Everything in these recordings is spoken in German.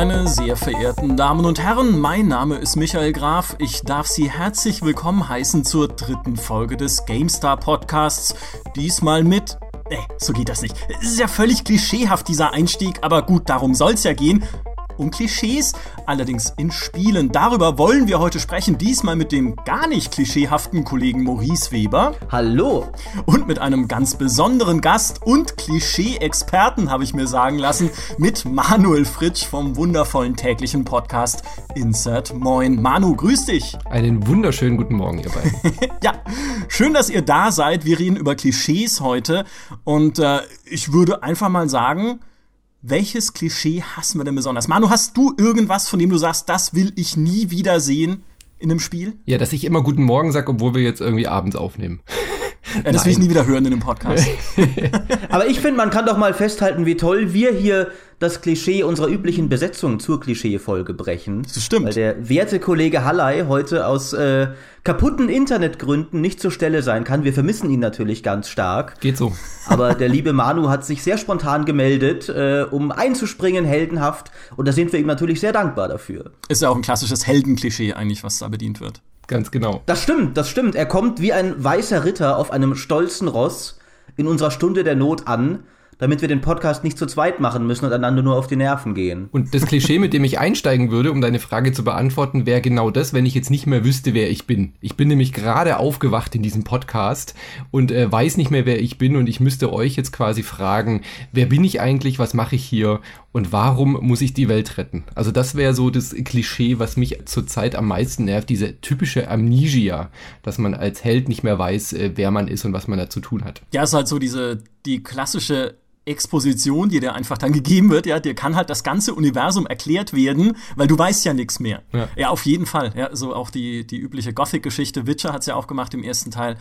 Meine sehr verehrten Damen und Herren, mein Name ist Michael Graf. Ich darf Sie herzlich willkommen heißen zur dritten Folge des GameStar Podcasts. Diesmal mit Nee, so geht das nicht. Es ist ja völlig klischeehaft, dieser Einstieg, aber gut, darum soll's ja gehen um Klischees, allerdings in Spielen. Darüber wollen wir heute sprechen, diesmal mit dem gar nicht klischeehaften Kollegen Maurice Weber. Hallo. Und mit einem ganz besonderen Gast und Klischee-Experten, habe ich mir sagen lassen, mit Manuel Fritsch vom wundervollen täglichen Podcast Insert Moin. Manu, grüß dich. Einen wunderschönen guten Morgen, ihr beiden. ja, schön, dass ihr da seid. Wir reden über Klischees heute und äh, ich würde einfach mal sagen, welches Klischee hassen wir denn besonders? Manu, hast du irgendwas, von dem du sagst, das will ich nie wieder sehen in einem Spiel? Ja, dass ich immer guten Morgen sage, obwohl wir jetzt irgendwie abends aufnehmen. Das will ich nie wieder hören in einem Podcast. Aber ich finde, man kann doch mal festhalten, wie toll wir hier das Klischee unserer üblichen Besetzung zur Klischee-Folge brechen. Das stimmt. Weil der werte Kollege Hallei heute aus äh, kaputten Internetgründen nicht zur Stelle sein kann. Wir vermissen ihn natürlich ganz stark. Geht so. Aber der liebe Manu hat sich sehr spontan gemeldet, äh, um einzuspringen, heldenhaft. Und da sind wir ihm natürlich sehr dankbar dafür. Ist ja auch ein klassisches Heldenklischee eigentlich, was da bedient wird. Ganz genau. Das stimmt, das stimmt. Er kommt wie ein weißer Ritter auf einem stolzen Ross in unserer Stunde der Not an damit wir den Podcast nicht zu zweit machen müssen und einander nur auf die Nerven gehen. Und das Klischee, mit dem ich einsteigen würde, um deine Frage zu beantworten, wäre genau das, wenn ich jetzt nicht mehr wüsste, wer ich bin. Ich bin nämlich gerade aufgewacht in diesem Podcast und äh, weiß nicht mehr, wer ich bin und ich müsste euch jetzt quasi fragen, wer bin ich eigentlich, was mache ich hier und warum muss ich die Welt retten? Also das wäre so das Klischee, was mich zurzeit am meisten nervt, diese typische Amnesia, dass man als Held nicht mehr weiß, äh, wer man ist und was man da zu tun hat. Ja, es ist halt so diese, die klassische Exposition, die dir einfach dann gegeben wird, ja, dir kann halt das ganze Universum erklärt werden, weil du weißt ja nichts mehr. Ja. ja. auf jeden Fall. Ja, so auch die, die übliche Gothic-Geschichte. Witcher hat's ja auch gemacht im ersten Teil.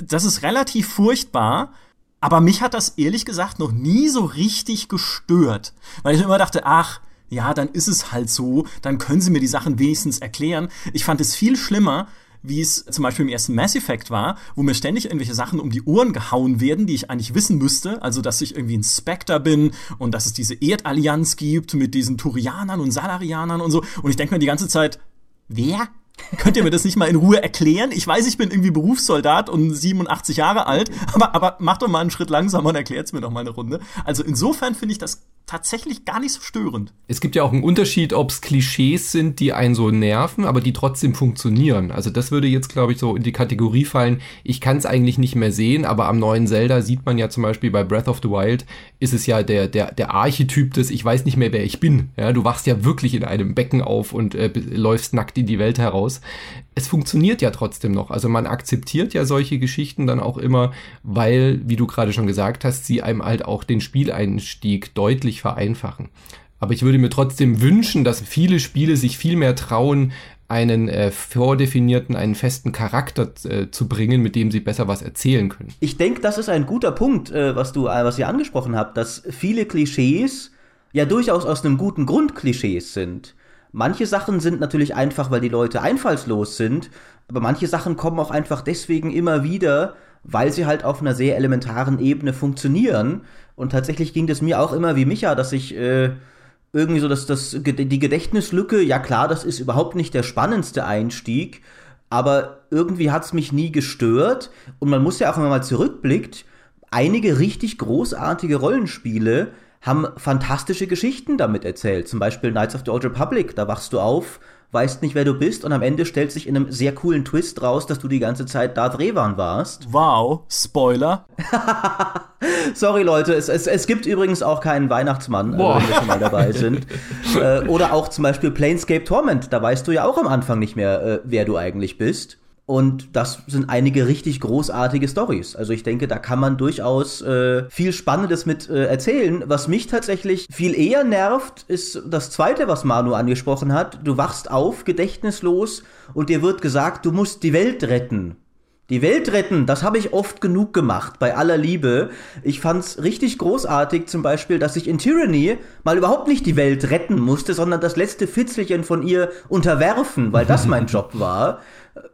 Das ist relativ furchtbar, aber mich hat das ehrlich gesagt noch nie so richtig gestört, weil ich immer dachte, ach, ja, dann ist es halt so, dann können sie mir die Sachen wenigstens erklären. Ich fand es viel schlimmer, wie es zum Beispiel im ersten Mass Effect war, wo mir ständig irgendwelche Sachen um die Ohren gehauen werden, die ich eigentlich wissen müsste. Also, dass ich irgendwie ein Spectre bin und dass es diese Erdallianz gibt mit diesen Turianern und Salarianern und so. Und ich denke mir die ganze Zeit, wer? Könnt ihr mir das nicht mal in Ruhe erklären? Ich weiß, ich bin irgendwie Berufssoldat und 87 Jahre alt, aber, aber macht doch mal einen Schritt langsamer und erklärt es mir doch mal eine Runde. Also insofern finde ich das tatsächlich gar nicht so störend. Es gibt ja auch einen Unterschied, ob es Klischees sind, die einen so nerven, aber die trotzdem funktionieren. Also das würde jetzt, glaube ich, so in die Kategorie fallen, ich kann es eigentlich nicht mehr sehen, aber am neuen Zelda sieht man ja zum Beispiel bei Breath of the Wild, ist es ja der, der, der Archetyp des, ich weiß nicht mehr, wer ich bin. Ja, du wachst ja wirklich in einem Becken auf und äh, läufst nackt in die Welt heraus. Es funktioniert ja trotzdem noch. Also man akzeptiert ja solche Geschichten dann auch immer, weil, wie du gerade schon gesagt hast, sie einem halt auch den Spieleinstieg deutlich deutlich vereinfachen. Aber ich würde mir trotzdem wünschen, dass viele Spiele sich viel mehr trauen, einen äh, vordefinierten, einen festen Charakter äh, zu bringen, mit dem sie besser was erzählen können. Ich denke, das ist ein guter Punkt, äh, was du, äh, was ihr angesprochen habt, dass viele Klischees ja durchaus aus einem guten Grund Klischees sind. Manche Sachen sind natürlich einfach, weil die Leute einfallslos sind, aber manche Sachen kommen auch einfach deswegen immer wieder, weil sie halt auf einer sehr elementaren Ebene funktionieren. Und tatsächlich ging das mir auch immer wie Micha, dass ich äh, irgendwie so, dass das, die Gedächtnislücke, ja klar, das ist überhaupt nicht der spannendste Einstieg, aber irgendwie hat es mich nie gestört. Und man muss ja auch, wenn man mal zurückblickt, einige richtig großartige Rollenspiele haben fantastische Geschichten damit erzählt. Zum Beispiel Knights of the Old Republic, da wachst du auf weißt nicht, wer du bist und am Ende stellt sich in einem sehr coolen Twist raus, dass du die ganze Zeit Darth Revan warst. Wow, Spoiler. Sorry Leute, es, es, es gibt übrigens auch keinen Weihnachtsmann, äh, wenn wir schon mal dabei sind. äh, oder auch zum Beispiel Planescape Torment, da weißt du ja auch am Anfang nicht mehr, äh, wer du eigentlich bist. Und das sind einige richtig großartige Stories. Also ich denke, da kann man durchaus äh, viel Spannendes mit äh, erzählen. Was mich tatsächlich viel eher nervt, ist das Zweite, was Manu angesprochen hat. Du wachst auf, gedächtnislos, und dir wird gesagt, du musst die Welt retten. Die Welt retten, das habe ich oft genug gemacht, bei aller Liebe. Ich fand's richtig großartig, zum Beispiel, dass ich in Tyranny mal überhaupt nicht die Welt retten musste, sondern das letzte Fitzelchen von ihr unterwerfen, weil das mein Job war.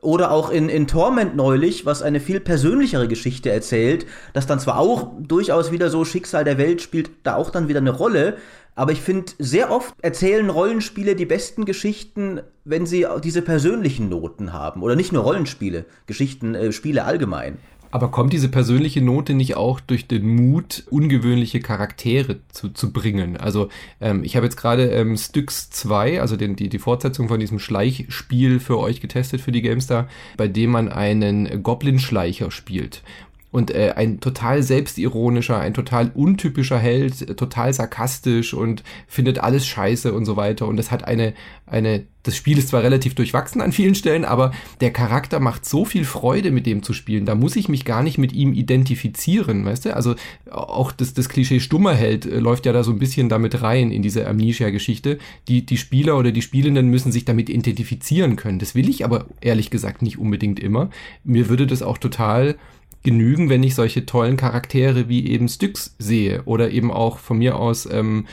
Oder auch in, in Torment neulich, was eine viel persönlichere Geschichte erzählt, das dann zwar auch durchaus wieder so Schicksal der Welt spielt da auch dann wieder eine Rolle, Aber ich finde, sehr oft erzählen Rollenspiele die besten Geschichten, wenn sie diese persönlichen Noten haben. Oder nicht nur Rollenspiele, Geschichten, äh, Spiele allgemein. Aber kommt diese persönliche Note nicht auch durch den Mut, ungewöhnliche Charaktere zu, zu bringen? Also ähm, ich habe jetzt gerade ähm, Styx 2, also den, die, die Fortsetzung von diesem Schleichspiel für euch getestet für die GameStar, bei dem man einen Goblin-Schleicher spielt und äh, ein total selbstironischer, ein total untypischer Held, total sarkastisch und findet alles scheiße und so weiter. Und das hat eine, eine, das Spiel ist zwar relativ durchwachsen an vielen Stellen, aber der Charakter macht so viel Freude, mit dem zu spielen. Da muss ich mich gar nicht mit ihm identifizieren, weißt du? Also auch das, das Klischee stummer Held äh, läuft ja da so ein bisschen damit rein in diese Amnesia-Geschichte. Die, die Spieler oder die Spielenden müssen sich damit identifizieren können. Das will ich aber ehrlich gesagt nicht unbedingt immer. Mir würde das auch total genügen, wenn ich solche tollen Charaktere wie eben Styx sehe oder eben auch von mir aus ähm,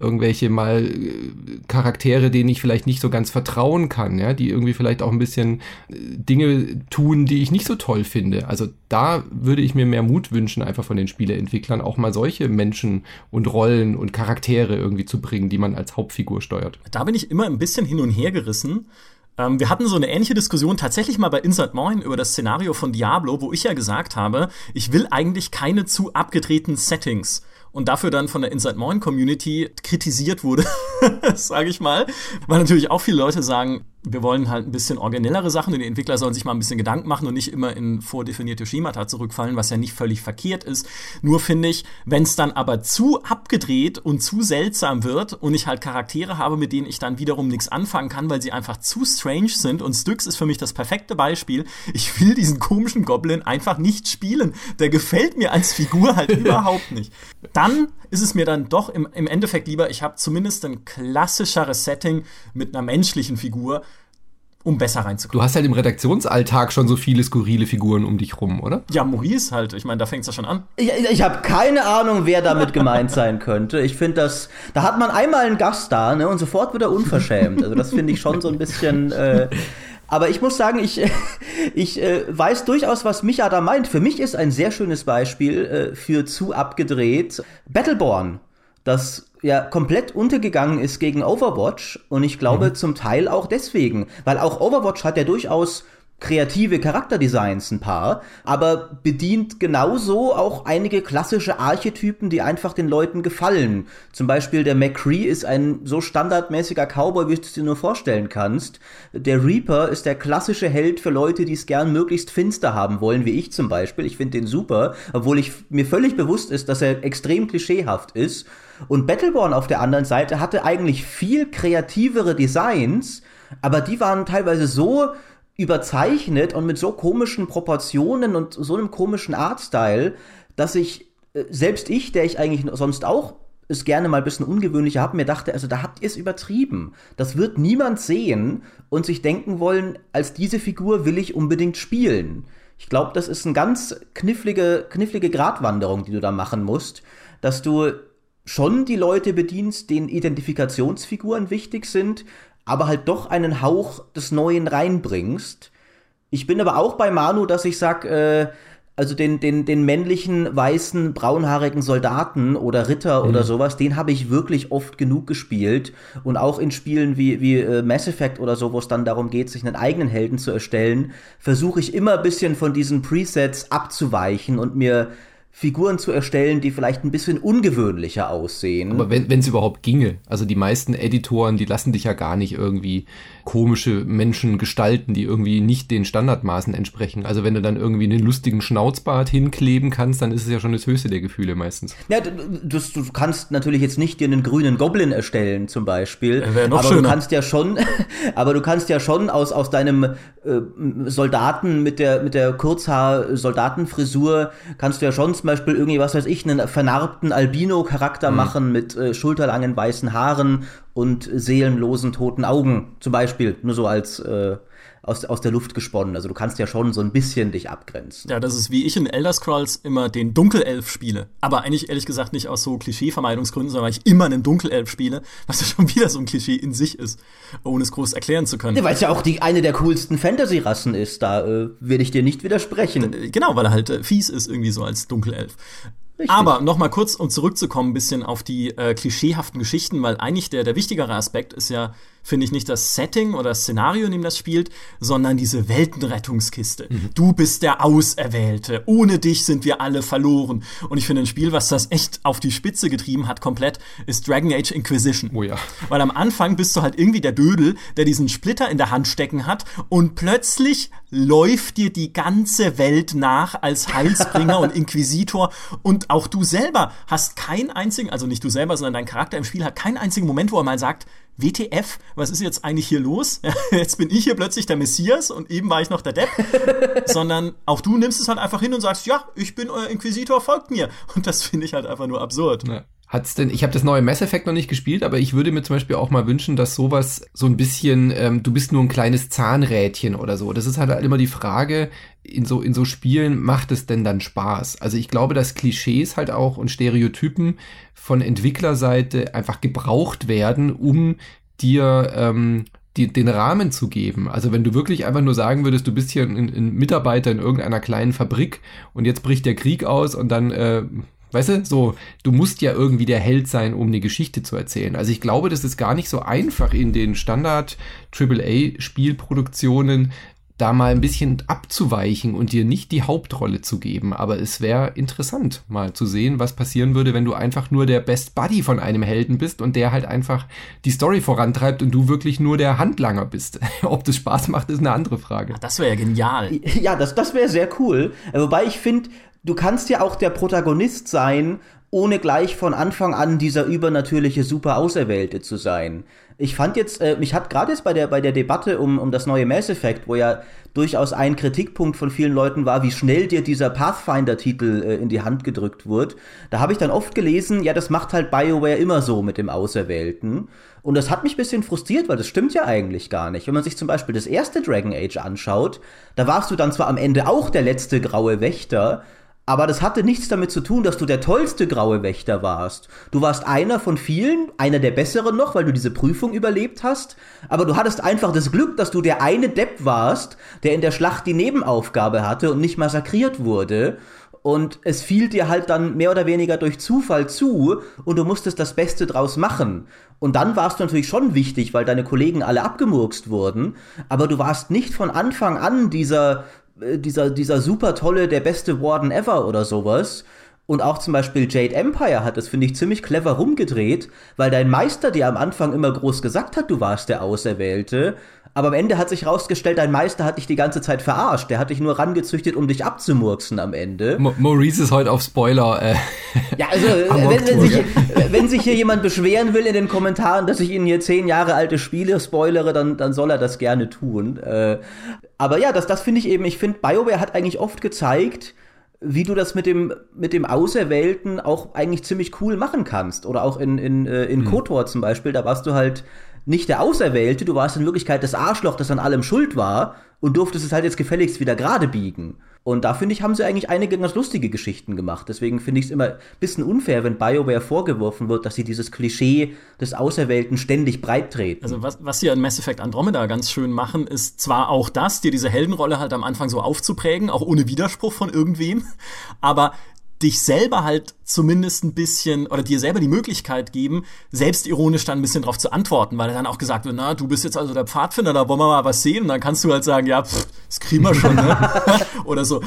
irgendwelche mal äh, Charaktere, denen ich vielleicht nicht so ganz vertrauen kann, ja, die irgendwie vielleicht auch ein bisschen äh, Dinge tun, die ich nicht so toll finde. Also da würde ich mir mehr Mut wünschen, einfach von den Spieleentwicklern auch mal solche Menschen und Rollen und Charaktere irgendwie zu bringen, die man als Hauptfigur steuert. Da bin ich immer ein bisschen hin und her gerissen. Ähm, wir hatten so eine ähnliche Diskussion tatsächlich mal bei Insert Moin über das Szenario von Diablo, wo ich ja gesagt habe, ich will eigentlich keine zu abgedrehten Settings. Und dafür dann von der Inside Moin Community kritisiert wurde, sage ich mal, weil natürlich auch viele Leute sagen, wir wollen halt ein bisschen originellere Sachen und die Entwickler sollen sich mal ein bisschen Gedanken machen und nicht immer in vordefinierte Schemata zurückfallen, was ja nicht völlig verkehrt ist. Nur finde ich, wenn es dann aber zu abgedreht und zu seltsam wird und ich halt Charaktere habe, mit denen ich dann wiederum nichts anfangen kann, weil sie einfach zu strange sind und Styx ist für mich das perfekte Beispiel. Ich will diesen komischen Goblin einfach nicht spielen. Der gefällt mir als Figur halt überhaupt nicht. Dann ist es mir dann doch im, im Endeffekt lieber, ich habe zumindest ein klassischeres Setting mit einer menschlichen Figur, um besser reinzukommen. Du hast halt im Redaktionsalltag schon so viele skurrile Figuren um dich rum, oder? Ja, Maurice halt. Ich meine, da fängt es ja schon an. Ich, ich habe keine Ahnung, wer damit gemeint sein könnte. Ich finde das, da hat man einmal einen Gast da, ne, und sofort wird er unverschämt. Also das finde ich schon so ein bisschen. Äh, aber ich muss sagen, ich, ich äh, weiß durchaus, was Micha da meint. Für mich ist ein sehr schönes Beispiel äh, für zu abgedreht Battleborn, das ja komplett untergegangen ist gegen Overwatch und ich glaube mhm. zum Teil auch deswegen, weil auch Overwatch hat ja durchaus kreative Charakterdesigns ein paar, aber bedient genauso auch einige klassische Archetypen, die einfach den Leuten gefallen. Zum Beispiel der McCree ist ein so standardmäßiger Cowboy, wie du es dir nur vorstellen kannst. Der Reaper ist der klassische Held für Leute, die es gern möglichst finster haben wollen, wie ich zum Beispiel. Ich finde den super, obwohl ich mir völlig bewusst ist, dass er extrem klischeehaft ist. Und Battleborn auf der anderen Seite hatte eigentlich viel kreativere Designs, aber die waren teilweise so überzeichnet und mit so komischen Proportionen und so einem komischen Artstyle, dass ich, äh, selbst ich, der ich eigentlich sonst auch es gerne mal ein bisschen ungewöhnlicher habe, mir dachte, also da habt ihr es übertrieben. Das wird niemand sehen und sich denken wollen, als diese Figur will ich unbedingt spielen. Ich glaube, das ist eine ganz knifflige, knifflige Gratwanderung, die du da machen musst, dass du schon die Leute bedienst, denen Identifikationsfiguren wichtig sind, aber halt doch einen Hauch des Neuen reinbringst. Ich bin aber auch bei Manu, dass ich sag, äh, also den, den, den männlichen, weißen, braunhaarigen Soldaten oder Ritter mhm. oder sowas, den habe ich wirklich oft genug gespielt. Und auch in Spielen wie, wie äh, Mass Effect oder so, wo es dann darum geht, sich einen eigenen Helden zu erstellen, versuche ich immer ein bisschen von diesen Presets abzuweichen und mir Figuren zu erstellen, die vielleicht ein bisschen ungewöhnlicher aussehen. Aber wenn es überhaupt ginge. Also die meisten Editoren, die lassen dich ja gar nicht irgendwie komische Menschen gestalten, die irgendwie nicht den Standardmaßen entsprechen. Also wenn du dann irgendwie einen lustigen Schnauzbart hinkleben kannst, dann ist es ja schon das höchste der Gefühle meistens. Ja, du, du, du kannst natürlich jetzt nicht dir einen grünen Goblin erstellen zum Beispiel. Ja, noch aber schöner. du kannst ja schon, aber du kannst ja schon aus, aus deinem äh, Soldaten mit der, mit der Kurzhaar-Soldatenfrisur kannst du ja schon zum Beispiel irgendwie, was weiß ich, einen vernarbten Albino-Charakter mhm. machen mit äh, schulterlangen weißen Haaren und seelenlosen toten Augen zum Beispiel, nur so als äh, aus, aus der Luft gesponnen. Also du kannst ja schon so ein bisschen dich abgrenzen. Ja, das ist wie ich in Elder Scrolls immer den Dunkelelf spiele. Aber eigentlich ehrlich gesagt nicht aus so Klischeevermeidungsgründen, sondern weil ich immer einen Dunkelelf spiele, was ja schon wieder so ein Klischee in sich ist, ohne es groß erklären zu können. Ja, weil es ja auch die, eine der coolsten Fantasy-Rassen ist, da äh, will ich dir nicht widersprechen. Genau, weil er halt äh, fies ist irgendwie so als Dunkelelf. Richtig. Aber nochmal kurz, um zurückzukommen, ein bisschen auf die äh, klischeehaften Geschichten, weil eigentlich der, der wichtigere Aspekt ist ja, finde ich, nicht das Setting oder das Szenario, in dem das spielt, sondern diese Weltenrettungskiste. Mhm. Du bist der Auserwählte. Ohne dich sind wir alle verloren. Und ich finde, ein Spiel, was das echt auf die Spitze getrieben hat, komplett, ist Dragon Age Inquisition. Oh ja. Weil am Anfang bist du halt irgendwie der Dödel, der diesen Splitter in der Hand stecken hat und plötzlich läuft dir die ganze Welt nach als Heilsbringer und Inquisitor und auch du selber hast keinen einzigen, also nicht du selber, sondern dein Charakter im Spiel hat keinen einzigen Moment, wo er mal sagt, WTF, was ist jetzt eigentlich hier los? Jetzt bin ich hier plötzlich der Messias und eben war ich noch der Depp. Sondern auch du nimmst es halt einfach hin und sagst, ja, ich bin euer Inquisitor, folgt mir. Und das finde ich halt einfach nur absurd. Ja. Hat's denn, ich habe das neue Mass Effect noch nicht gespielt, aber ich würde mir zum Beispiel auch mal wünschen, dass sowas so ein bisschen, ähm, du bist nur ein kleines Zahnrädchen oder so. Das ist halt, immer die Frage, in so, in so Spielen macht es denn dann Spaß? Also ich glaube, dass Klischees halt auch und Stereotypen von Entwicklerseite einfach gebraucht werden, um dir ähm, die, den Rahmen zu geben. Also wenn du wirklich einfach nur sagen würdest, du bist hier ein, ein Mitarbeiter in irgendeiner kleinen Fabrik und jetzt bricht der Krieg aus und dann äh, Weißt du, so, du musst ja irgendwie der Held sein, um eine Geschichte zu erzählen. Also ich glaube, das ist gar nicht so einfach in den Standard AAA Spielproduktionen da mal ein bisschen abzuweichen und dir nicht die Hauptrolle zu geben. Aber es wäre interessant, mal zu sehen, was passieren würde, wenn du einfach nur der Best Buddy von einem Helden bist und der halt einfach die Story vorantreibt und du wirklich nur der Handlanger bist. Ob das Spaß macht, ist eine andere Frage. das wäre ja genial. Ja, das, das wäre sehr cool. Wobei ich finde, du kannst ja auch der Protagonist sein, ohne gleich von Anfang an dieser übernatürliche super Auserwählte zu sein. Ich fand jetzt, äh, mich hat gerade jetzt bei der, bei der Debatte um, um das neue Mass Effect, wo ja durchaus ein Kritikpunkt von vielen Leuten war, wie schnell dir dieser Pathfinder-Titel äh, in die Hand gedrückt wird, da habe ich dann oft gelesen, ja, das macht halt BioWare immer so mit dem Auserwählten. Und das hat mich ein bisschen frustriert, weil das stimmt ja eigentlich gar nicht. Wenn man sich zum Beispiel das erste Dragon Age anschaut, da warst du dann zwar am Ende auch der letzte graue Wächter, aber das hatte nichts damit zu tun, dass du der tollste graue Wächter warst. Du warst einer von vielen, einer der besseren noch, weil du diese Prüfung überlebt hast. Aber du hattest einfach das Glück, dass du der eine Depp warst, der in der Schlacht die Nebenaufgabe hatte und nicht massakriert wurde. Und es fiel dir halt dann mehr oder weniger durch Zufall zu und du musstest das Beste draus machen. Und dann warst du natürlich schon wichtig, weil deine Kollegen alle abgemurkst wurden. Aber du warst nicht von Anfang an dieser dieser, dieser super tolle, der beste Warden ever oder sowas. Und auch zum Beispiel Jade Empire hat das, finde ich, ziemlich clever rumgedreht, weil dein Meister dir am Anfang immer groß gesagt hat, du warst der Auserwählte. Aber am Ende hat sich rausgestellt, dein Meister hat dich die ganze Zeit verarscht. Der hat dich nur rangezüchtet, um dich abzumurksen am Ende. Mo Maurice ist heute auf Spoiler. Äh, ja, also wenn, wenn, sich, wenn sich hier jemand beschweren will in den Kommentaren, dass ich Ihnen hier zehn Jahre alte Spiele spoilere, dann, dann soll er das gerne tun. Äh, aber ja, das, das finde ich eben, ich finde, BioWare hat eigentlich oft gezeigt, wie du das mit dem, mit dem Auserwählten auch eigentlich ziemlich cool machen kannst. Oder auch in, in, äh, in mhm. KOTOR zum Beispiel, da warst du halt nicht der Auserwählte, du warst in Wirklichkeit das Arschloch, das an allem schuld war und durftest es halt jetzt gefälligst wieder gerade biegen. Und da finde ich, haben sie eigentlich einige ganz lustige Geschichten gemacht. Deswegen finde ich es immer ein bisschen unfair, wenn BioWare vorgeworfen wird, dass sie dieses Klischee des Auserwählten ständig breit treten. Also was, was sie an Mass Effect Andromeda ganz schön machen, ist zwar auch das, dir diese Heldenrolle halt am Anfang so aufzuprägen, auch ohne Widerspruch von irgendwem, aber dich selber halt zumindest ein bisschen oder dir selber die Möglichkeit geben, selbstironisch dann ein bisschen drauf zu antworten, weil dann auch gesagt wird, na, du bist jetzt also der Pfadfinder, da wollen wir mal was sehen und dann kannst du halt sagen, ja, pff, das kriegen wir schon, ne? oder so.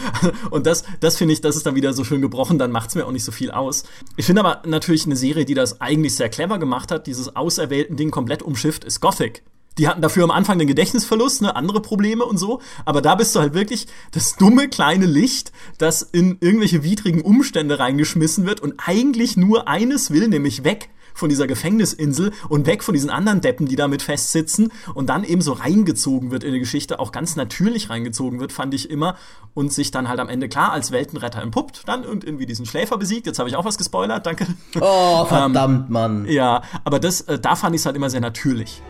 Und das, das finde ich, das ist dann wieder so schön gebrochen, dann macht's mir auch nicht so viel aus. Ich finde aber natürlich eine Serie, die das eigentlich sehr clever gemacht hat, dieses auserwählten Ding komplett umschifft, ist Gothic. Die hatten dafür am Anfang den Gedächtnisverlust, ne, andere Probleme und so. Aber da bist du halt wirklich das dumme kleine Licht, das in irgendwelche widrigen Umstände reingeschmissen wird und eigentlich nur eines will, nämlich weg von dieser Gefängnisinsel und weg von diesen anderen Deppen, die damit festsitzen und dann eben so reingezogen wird in die Geschichte, auch ganz natürlich reingezogen wird, fand ich immer und sich dann halt am Ende klar als Weltenretter entpuppt, dann und irgendwie diesen Schläfer besiegt. Jetzt habe ich auch was gespoilert, danke. Oh, verdammt, ähm, Mann. Ja, aber das, äh, da fand ich es halt immer sehr natürlich.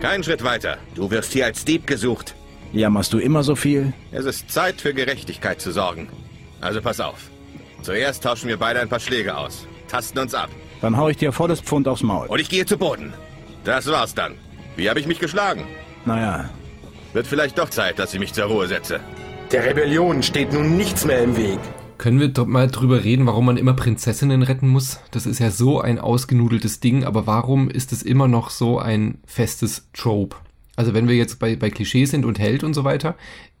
Kein Schritt weiter. Du wirst hier als Dieb gesucht. Jammerst du immer so viel? Es ist Zeit für Gerechtigkeit zu sorgen. Also pass auf. Zuerst tauschen wir beide ein paar Schläge aus. Tasten uns ab. Dann hau ich dir volles Pfund aufs Maul. Und ich gehe zu Boden. Das war's dann. Wie habe ich mich geschlagen? Naja. Wird vielleicht doch Zeit, dass ich mich zur Ruhe setze. Der Rebellion steht nun nichts mehr im Weg. Können wir doch mal drüber reden, warum man immer Prinzessinnen retten muss? Das ist ja so ein ausgenudeltes Ding, aber warum ist es immer noch so ein festes Trope? Also wenn wir jetzt bei, bei Klischees sind und Held und so weiter,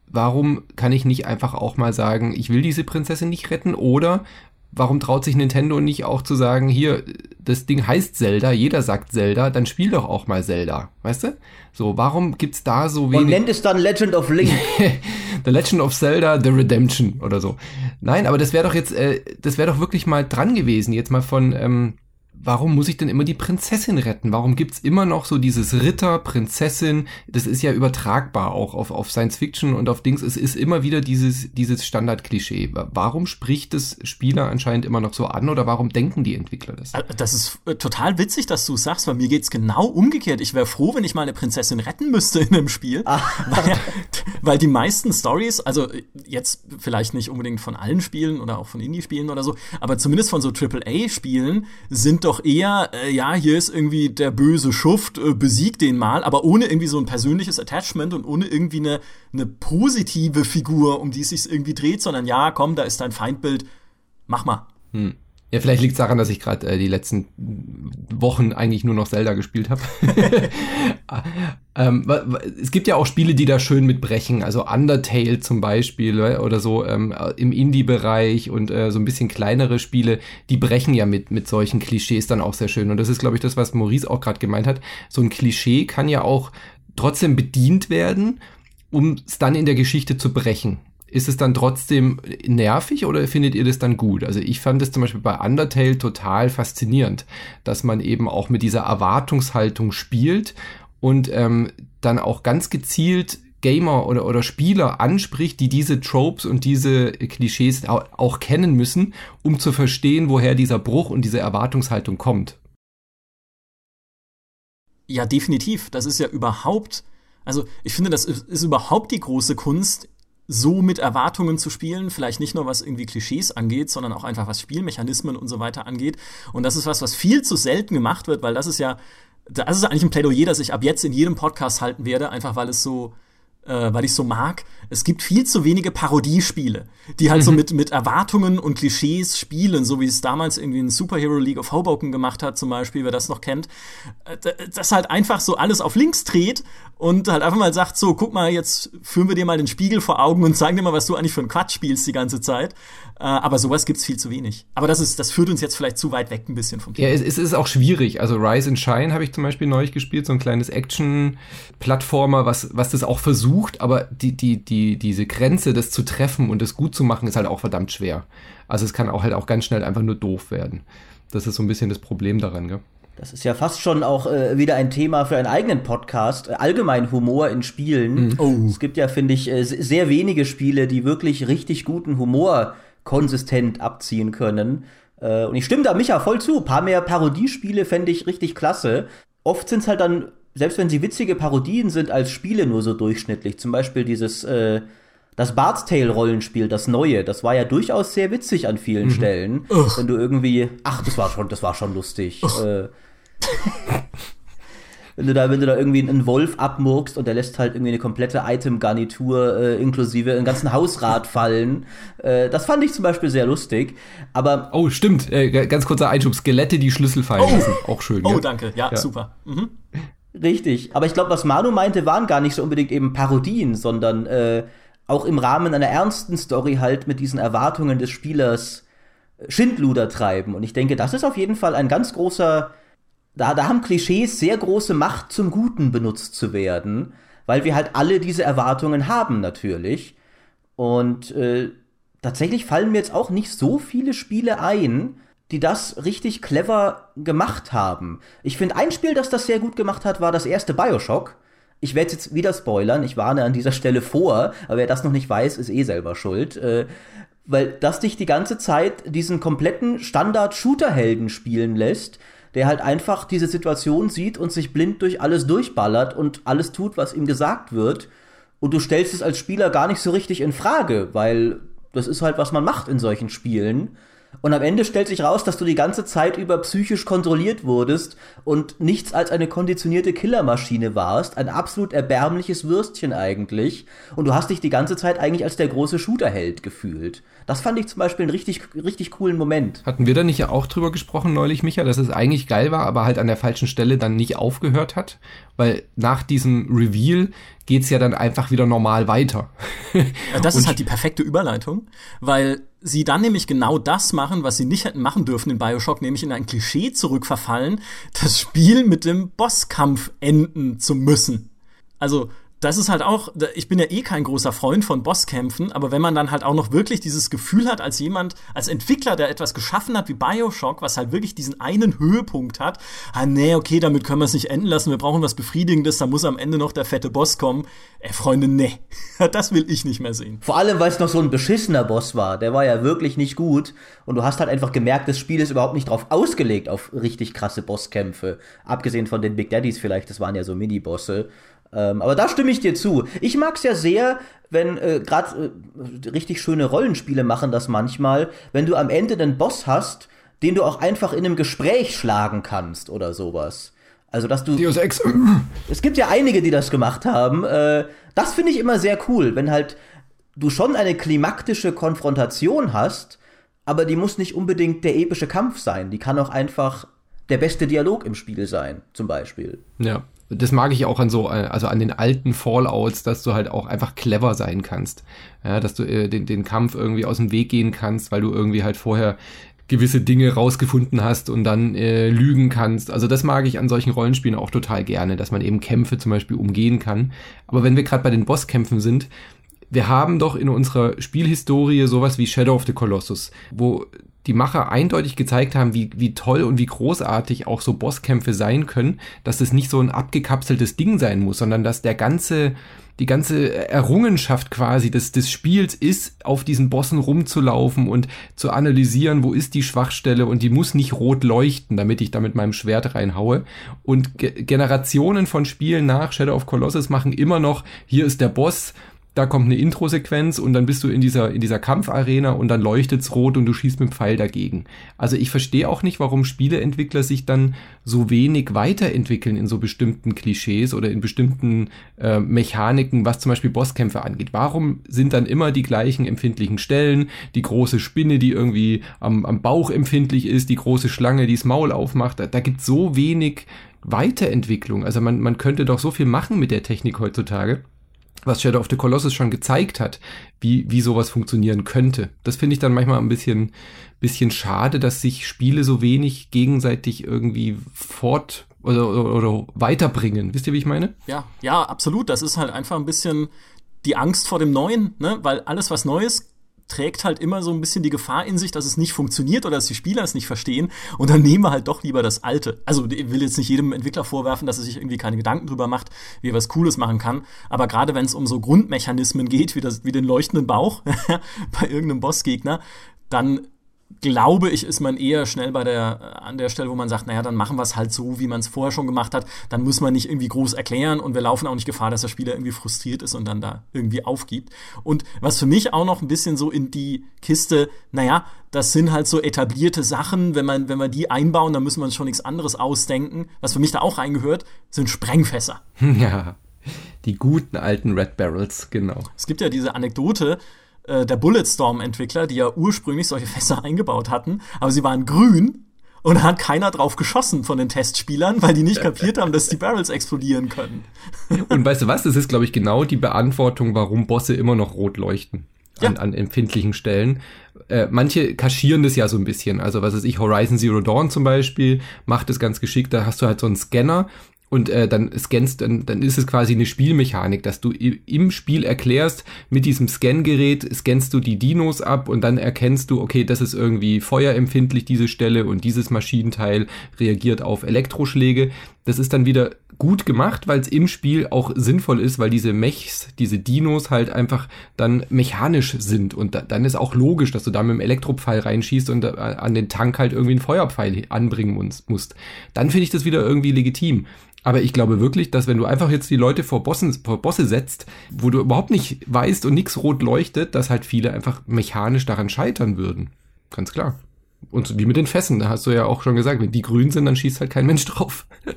warum kann ich nicht einfach auch mal sagen, ich will diese Prinzessin nicht retten oder warum traut sich Nintendo nicht auch zu sagen, hier, das Ding heißt Zelda, jeder sagt Zelda, dann spiel doch auch mal Zelda, weißt du? So, warum gibt's da so wenig... Und nennt es dann Legend of Link. The Legend of Zelda, The Redemption oder so. Nein, aber das wäre doch jetzt, äh, das wäre doch wirklich mal dran gewesen, jetzt mal von, ähm, warum muss ich denn immer die Prinzessin retten? Warum gibt's immer noch so dieses Ritter, Prinzessin? Das ist ja übertragbar auch auf, auf Science Fiction und auf Dings. Es ist immer wieder dieses, dieses Standardklischee. Warum spricht es Spieler anscheinend immer noch so an oder warum denken die Entwickler das? Äh, das ist äh, total witzig, dass du sagst, weil mir geht's genau umgekehrt. Ich wäre froh, wenn ich mal eine Prinzessin retten müsste in einem Spiel. Ah. Weil, weil die meisten Stories, also jetzt vielleicht nicht unbedingt von allen Spielen oder auch von Indie-Spielen oder so, aber zumindest von so AAA-Spielen sind doch doch eher, äh, ja, hier ist irgendwie der böse Schuft, äh, besiegt den mal, aber ohne irgendwie so ein persönliches Attachment und ohne irgendwie eine, eine positive Figur, um die es sich irgendwie dreht, sondern ja, komm, da ist dein Feindbild, mach mal. Hm. Ja, vielleicht liegt es daran, dass ich gerade äh, die letzten Wochen eigentlich nur noch Zelda gespielt habe. ähm, es gibt ja auch Spiele, die da schön mitbrechen, also Undertale zum Beispiel äh, oder so ähm, im Indie-Bereich und äh, so ein bisschen kleinere Spiele, die brechen ja mit, mit solchen Klischees dann auch sehr schön. Und das ist, glaube ich, das, was Maurice auch gerade gemeint hat. So ein Klischee kann ja auch trotzdem bedient werden, um es dann in der Geschichte zu brechen ist es dann trotzdem nervig oder findet ihr das dann gut? Also ich fand es zum Beispiel bei Undertale total faszinierend, dass man eben auch mit dieser Erwartungshaltung spielt und ähm, dann auch ganz gezielt Gamer oder, oder Spieler anspricht, die diese Tropes und diese Klischees auch, auch kennen müssen, um zu verstehen, woher dieser Bruch und diese Erwartungshaltung kommt. Ja, definitiv. Das ist ja überhaupt, also ich finde, das ist überhaupt die große Kunst so mit Erwartungen zu spielen, vielleicht nicht nur was irgendwie Klischees angeht, sondern auch einfach was Spielmechanismen und so weiter angeht. Und das ist was, was viel zu selten gemacht wird, weil das ist ja, das ist eigentlich ein Plädoyer, das ich ab jetzt in jedem Podcast halten werde, einfach weil es so, äh, weil ich so mag. Es gibt viel zu wenige Parodiespiele, die halt mhm. so mit, mit Erwartungen und Klischees spielen, so wie es damals irgendwie ein Superhero League of Hoboken gemacht hat, zum Beispiel, wer das noch kennt. Äh, das halt einfach so alles auf links dreht und halt einfach mal sagt, so, guck mal, jetzt führen wir dir mal den Spiegel vor Augen und zeigen dir mal, was du eigentlich für einen Quatsch spielst die ganze Zeit. Äh, aber sowas gibt's viel zu wenig. Aber das ist, das führt uns jetzt vielleicht zu weit weg ein bisschen vom Thema. Ja, es, es ist auch schwierig. Also Rise and Shine habe ich zum Beispiel neulich gespielt, so ein kleines Action-Plattformer, was, was das auch versucht, aber die, die, die, diese Grenze, das zu treffen und das gut zu machen, ist halt auch verdammt schwer. Also es kann auch halt auch ganz schnell einfach nur doof werden. Das ist so ein bisschen das Problem daran, gell? Das ist ja fast schon auch äh, wieder ein Thema für einen eigenen Podcast. Äh, allgemein Humor in Spielen. Mhm. Oh. Es gibt ja, finde ich, äh, sehr wenige Spiele, die wirklich richtig guten Humor konsistent abziehen können. Äh, und ich stimme da Micha voll zu. Ein paar mehr Parodiespiele fände ich richtig klasse. Oft sind es halt dann, selbst wenn sie witzige Parodien sind, als Spiele nur so durchschnittlich. Zum Beispiel dieses äh, das Bard's Tale Rollenspiel, das neue, das war ja durchaus sehr witzig an vielen mhm. Stellen. Ugh. Wenn du irgendwie, ach, das war schon, das war schon lustig. Äh, wenn du da, wenn du da irgendwie einen Wolf abmurkst und der lässt halt irgendwie eine komplette Item-Garnitur äh, inklusive einen ganzen Hausrat fallen. Äh, das fand ich zum Beispiel sehr lustig. Aber. Oh, stimmt. Äh, ganz kurzer Einschub. Skelette, die Schlüssel fallen oh. lassen. Auch schön. Oh, ja? danke. Ja, ja. super. Mhm. Richtig. Aber ich glaube, was Manu meinte, waren gar nicht so unbedingt eben Parodien, sondern äh, auch im Rahmen einer ernsten Story halt mit diesen Erwartungen des Spielers äh, Schindluder treiben. Und ich denke, das ist auf jeden Fall ein ganz großer da, da haben Klischees sehr große Macht zum Guten benutzt zu werden, weil wir halt alle diese Erwartungen haben natürlich. Und äh, tatsächlich fallen mir jetzt auch nicht so viele Spiele ein, die das richtig clever gemacht haben. Ich finde, ein Spiel, das das sehr gut gemacht hat, war das erste Bioshock. Ich werde jetzt wieder spoilern, ich warne an dieser Stelle vor, aber wer das noch nicht weiß, ist eh selber schuld. Äh, weil das dich die ganze Zeit diesen kompletten Standard-Shooter-Helden spielen lässt, der halt einfach diese Situation sieht und sich blind durch alles durchballert und alles tut, was ihm gesagt wird. Und du stellst es als Spieler gar nicht so richtig in Frage, weil das ist halt, was man macht in solchen Spielen. Und am Ende stellt sich raus, dass du die ganze Zeit über psychisch kontrolliert wurdest und nichts als eine konditionierte Killermaschine warst. Ein absolut erbärmliches Würstchen eigentlich. Und du hast dich die ganze Zeit eigentlich als der große Shooterheld gefühlt. Das fand ich zum Beispiel einen richtig, richtig coolen Moment. Hatten wir da nicht ja auch drüber gesprochen neulich, Micha, dass es eigentlich geil war, aber halt an der falschen Stelle dann nicht aufgehört hat? Weil nach diesem Reveal geht's ja dann einfach wieder normal weiter. Das ist halt die perfekte Überleitung, weil sie dann nämlich genau das machen, was sie nicht hätten machen dürfen in Bioshock, nämlich in ein Klischee zurückverfallen, das Spiel mit dem Bosskampf enden zu müssen. Also das ist halt auch, ich bin ja eh kein großer Freund von Bosskämpfen, aber wenn man dann halt auch noch wirklich dieses Gefühl hat, als jemand, als Entwickler, der etwas geschaffen hat wie Bioshock, was halt wirklich diesen einen Höhepunkt hat, ah nee, okay, damit können wir es nicht enden lassen, wir brauchen was Befriedigendes, da muss am Ende noch der fette Boss kommen. Ey, Freunde, nee, das will ich nicht mehr sehen. Vor allem, weil es noch so ein beschissener Boss war, der war ja wirklich nicht gut und du hast halt einfach gemerkt, das Spiel ist überhaupt nicht drauf ausgelegt auf richtig krasse Bosskämpfe. Abgesehen von den Big Daddies vielleicht, das waren ja so Mini-Bosse. Ähm, aber da stimme ich dir zu. Ich mag es ja sehr, wenn äh, gerade äh, richtig schöne Rollenspiele machen das manchmal, wenn du am Ende einen Boss hast, den du auch einfach in einem Gespräch schlagen kannst oder sowas. Also dass du. Deus Ex. Es gibt ja einige, die das gemacht haben. Äh, das finde ich immer sehr cool, wenn halt du schon eine klimaktische Konfrontation hast, aber die muss nicht unbedingt der epische Kampf sein. Die kann auch einfach der beste Dialog im Spiel sein, zum Beispiel. Ja, das mag ich auch an so, äh, also an den alten Fallouts, dass du halt auch einfach clever sein kannst. Ja, dass du äh, den, den Kampf irgendwie aus dem Weg gehen kannst, weil du irgendwie halt vorher gewisse Dinge rausgefunden hast und dann äh, lügen kannst. Also das mag ich an solchen Rollenspielen auch total gerne, dass man eben Kämpfe zum Beispiel umgehen kann. Aber wenn wir gerade bei den Bosskämpfen sind, wir haben doch in unserer Spielhistorie sowas wie Shadow of the Colossus, wo die Macher eindeutig gezeigt haben, wie, wie toll und wie großartig auch so Bosskämpfe sein können, dass es nicht so ein abgekapseltes Ding sein muss, sondern dass der ganze, die ganze Errungenschaft quasi des, des Spiels ist, auf diesen Bossen rumzulaufen und zu analysieren, wo ist die Schwachstelle und die muss nicht rot leuchten, damit ich da mit meinem Schwert reinhaue. Und Ge Generationen von Spielen nach Shadow of Colossus machen immer noch, hier ist der Boss, da kommt eine Intro-Sequenz und dann bist du in dieser, in dieser Kampfarena und dann leuchtet's rot und du schießt mit dem Pfeil dagegen. Also ich verstehe auch nicht, warum Spieleentwickler sich dann so wenig weiterentwickeln in so bestimmten Klischees oder in bestimmten äh, Mechaniken, was zum Beispiel Bosskämpfe angeht. Warum sind dann immer die gleichen empfindlichen Stellen, die große Spinne, die irgendwie am, am Bauch empfindlich ist, die große Schlange, die das Maul aufmacht. Da, da gibt so wenig Weiterentwicklung. Also man, man könnte doch so viel machen mit der Technik heutzutage was Shadow of the Colossus schon gezeigt hat, wie, wie sowas funktionieren könnte. Das finde ich dann manchmal ein bisschen, bisschen schade, dass sich Spiele so wenig gegenseitig irgendwie fort oder, oder, oder weiterbringen. Wisst ihr, wie ich meine? Ja, ja, absolut. Das ist halt einfach ein bisschen die Angst vor dem Neuen, ne? Weil alles, was Neues trägt halt immer so ein bisschen die Gefahr in sich, dass es nicht funktioniert oder dass die Spieler es nicht verstehen. Und dann nehmen wir halt doch lieber das Alte. Also ich will jetzt nicht jedem Entwickler vorwerfen, dass er sich irgendwie keine Gedanken drüber macht, wie er was Cooles machen kann. Aber gerade wenn es um so Grundmechanismen geht, wie, das, wie den leuchtenden Bauch bei irgendeinem Bossgegner, dann glaube ich, ist man eher schnell bei der, an der Stelle, wo man sagt, naja, dann machen wir es halt so, wie man es vorher schon gemacht hat. Dann muss man nicht irgendwie groß erklären und wir laufen auch nicht Gefahr, dass der Spieler irgendwie frustriert ist und dann da irgendwie aufgibt. Und was für mich auch noch ein bisschen so in die Kiste, naja, das sind halt so etablierte Sachen, wenn man, wenn wir die einbauen, dann müssen wir uns schon nichts anderes ausdenken. Was für mich da auch reingehört, sind Sprengfässer. Ja. Die guten alten Red Barrels, genau. Es gibt ja diese Anekdote, äh, der Bulletstorm-Entwickler, die ja ursprünglich solche Fässer eingebaut hatten, aber sie waren grün und da hat keiner drauf geschossen von den Testspielern, weil die nicht kapiert haben, dass die Barrels explodieren können. Und weißt du was? Das ist, glaube ich, genau die Beantwortung, warum Bosse immer noch rot leuchten. An, ja. an empfindlichen Stellen. Äh, manche kaschieren das ja so ein bisschen. Also was weiß ich, Horizon Zero Dawn zum Beispiel macht es ganz geschickt. Da hast du halt so einen Scanner und äh, dann scannst, dann, dann ist es quasi eine Spielmechanik, dass du im Spiel erklärst, mit diesem Scangerät scannst du die Dinos ab und dann erkennst du, okay, das ist irgendwie feuerempfindlich, diese Stelle und dieses Maschinenteil reagiert auf Elektroschläge. Das ist dann wieder gut gemacht, weil es im Spiel auch sinnvoll ist, weil diese Mechs, diese Dinos halt einfach dann mechanisch sind und da, dann ist auch logisch, dass du da mit dem Elektropfeil reinschießt und äh, an den Tank halt irgendwie einen Feuerpfeil anbringen musst. Dann finde ich das wieder irgendwie legitim. Aber ich glaube wirklich, dass wenn du einfach jetzt die Leute vor, Bossen, vor Bosse setzt, wo du überhaupt nicht weißt und nichts rot leuchtet, dass halt viele einfach mechanisch daran scheitern würden. Ganz klar. Und wie mit den Fässen, da hast du ja auch schon gesagt, wenn die grün sind, dann schießt halt kein Mensch drauf.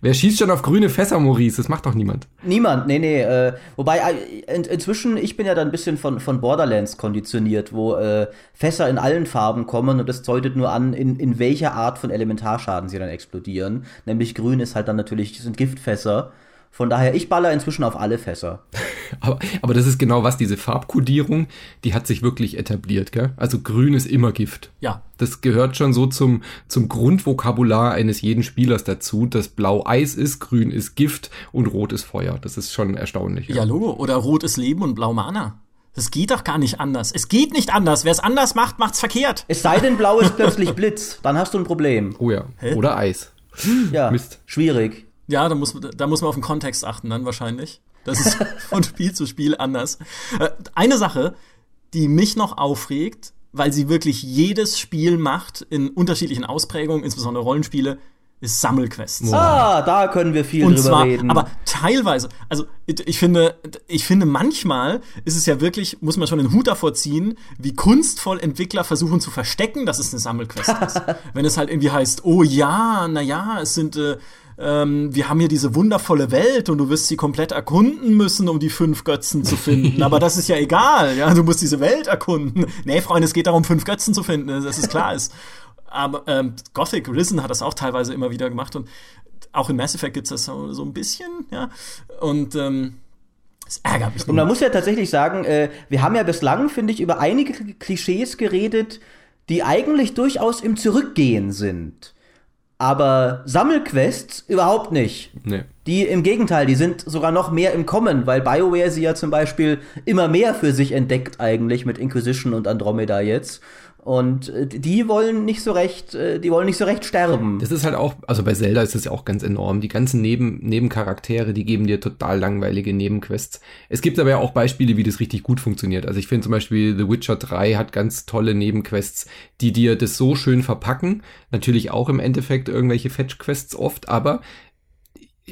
Wer schießt schon auf grüne Fässer, Maurice? Das macht doch niemand. Niemand, nee, nee. Äh, wobei, äh, in, inzwischen, ich bin ja da ein bisschen von, von Borderlands konditioniert, wo äh, Fässer in allen Farben kommen und das deutet nur an, in, in welcher Art von Elementarschaden sie dann explodieren. Nämlich grün ist halt dann natürlich, sind Giftfässer. Von daher, ich baller inzwischen auf alle Fässer. aber, aber das ist genau was, diese Farbkodierung, die hat sich wirklich etabliert, gell? Also grün ist immer Gift. Ja. Das gehört schon so zum, zum Grundvokabular eines jeden Spielers dazu, dass blau Eis ist, grün ist Gift und rot ist Feuer. Das ist schon erstaunlich. Ja, ja Logo. Oder rot ist Leben und blau Mana. Das geht doch gar nicht anders. Es geht nicht anders. Wer es anders macht, macht's verkehrt. Es sei denn, blau ist plötzlich Blitz. Dann hast du ein Problem. Oh ja. Hä? Oder Eis. Ja. Mist. Schwierig. Ja, da muss, da muss man auf den Kontext achten dann wahrscheinlich. Das ist von Spiel zu Spiel anders. Äh, eine Sache, die mich noch aufregt, weil sie wirklich jedes Spiel macht in unterschiedlichen Ausprägungen, insbesondere Rollenspiele, ist Sammelquests. Ah, da können wir viel Und drüber zwar, reden. Aber teilweise, also ich finde, ich finde manchmal ist es ja wirklich, muss man schon den Hut davor ziehen, wie kunstvoll Entwickler versuchen zu verstecken, dass es eine Sammelquest ist. Wenn es halt irgendwie heißt, oh ja, na ja, es sind äh, ähm, wir haben hier diese wundervolle Welt und du wirst sie komplett erkunden müssen, um die fünf Götzen zu finden. Aber das ist ja egal, ja, du musst diese Welt erkunden. Nee, Freunde, es geht darum, fünf Götzen zu finden, das ist klar ist. Aber ähm, Gothic Risen hat das auch teilweise immer wieder gemacht und auch in Mass Effect gibt es das so, so, ein bisschen, ja. Und ähm, das ärgert mich. Und man muss ja tatsächlich sagen, äh, wir haben ja bislang, finde ich, über einige Klischees geredet, die eigentlich durchaus im Zurückgehen sind. Aber Sammelquests überhaupt nicht. Nee. Die im Gegenteil, die sind sogar noch mehr im Kommen, weil BioWare sie ja zum Beispiel immer mehr für sich entdeckt, eigentlich mit Inquisition und Andromeda jetzt. Und äh, die wollen nicht so recht, äh, die wollen nicht so recht sterben. Das ist halt auch, also bei Zelda ist das ja auch ganz enorm. Die ganzen Neben Nebencharaktere, die geben dir total langweilige Nebenquests. Es gibt aber ja auch Beispiele, wie das richtig gut funktioniert. Also ich finde zum Beispiel The Witcher 3 hat ganz tolle Nebenquests, die dir das so schön verpacken. Natürlich auch im Endeffekt irgendwelche Fetch-Quests oft, aber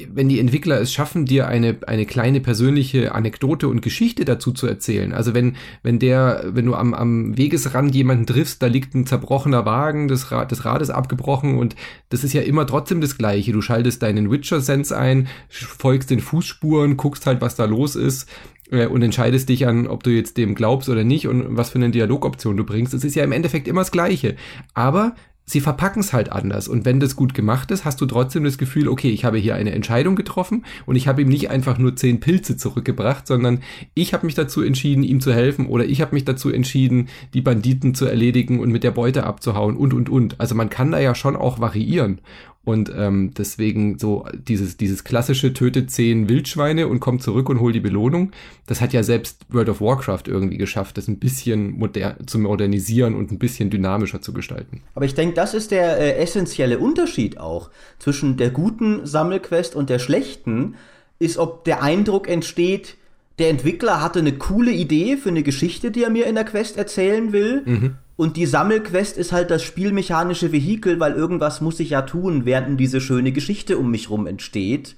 wenn die Entwickler es schaffen, dir eine, eine kleine persönliche Anekdote und Geschichte dazu zu erzählen. Also wenn, wenn der, wenn du am, am Wegesrand jemanden triffst, da liegt ein zerbrochener Wagen, das Rad, das Rad ist abgebrochen und das ist ja immer trotzdem das Gleiche. Du schaltest deinen Witcher-Sense ein, folgst den Fußspuren, guckst halt, was da los ist äh, und entscheidest dich an, ob du jetzt dem glaubst oder nicht und was für eine Dialogoption du bringst. Es ist ja im Endeffekt immer das Gleiche. Aber sie verpacken es halt anders. Und wenn das gut gemacht ist, hast du trotzdem das Gefühl, okay, ich habe hier eine Entscheidung getroffen und ich habe ihm nicht einfach nur zehn Pilze zurückgebracht, sondern ich habe mich dazu entschieden, ihm zu helfen oder ich habe mich dazu entschieden, die Banditen zu erledigen und mit der Beute abzuhauen und, und, und. Also man kann da ja schon auch variieren. Und ähm, deswegen so dieses, dieses klassische tötet zehn Wildschweine und kommt zurück und holt die Belohnung, das hat ja selbst World of Warcraft irgendwie geschafft, das ein bisschen moder zu modernisieren und ein bisschen dynamischer zu gestalten. Aber ich denke, das ist der äh, essentielle Unterschied auch zwischen der guten Sammelquest und der schlechten, ist, ob der Eindruck entsteht, der Entwickler hatte eine coole Idee für eine Geschichte, die er mir in der Quest erzählen will. Mhm. Und die Sammelquest ist halt das spielmechanische Vehikel, weil irgendwas muss ich ja tun, während diese schöne Geschichte um mich rum entsteht.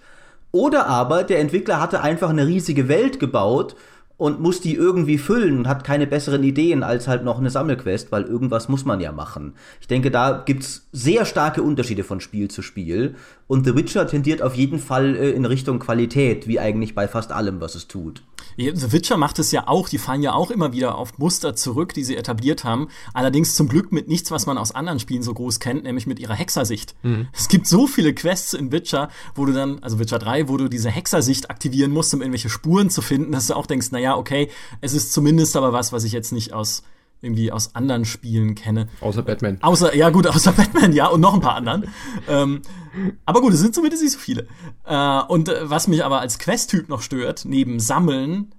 Oder aber der Entwickler hatte einfach eine riesige Welt gebaut und muss die irgendwie füllen und hat keine besseren Ideen als halt noch eine Sammelquest, weil irgendwas muss man ja machen. Ich denke, da gibt's sehr starke Unterschiede von Spiel zu Spiel und The Witcher tendiert auf jeden Fall äh, in Richtung Qualität, wie eigentlich bei fast allem, was es tut. The Witcher macht es ja auch, die fallen ja auch immer wieder auf Muster zurück, die sie etabliert haben. Allerdings zum Glück mit nichts, was man aus anderen Spielen so groß kennt, nämlich mit ihrer Hexersicht. Mhm. Es gibt so viele Quests in Witcher, wo du dann, also Witcher 3, wo du diese Hexersicht aktivieren musst, um irgendwelche Spuren zu finden, dass du auch denkst, naja, okay, es ist zumindest aber was, was ich jetzt nicht aus irgendwie aus anderen Spielen kenne. Außer Batman. Außer, ja gut, außer Batman, ja, und noch ein paar anderen. ähm, aber gut, es sind zumindest nicht so viele. Äh, und äh, was mich aber als Quest-Typ noch stört, neben Sammeln,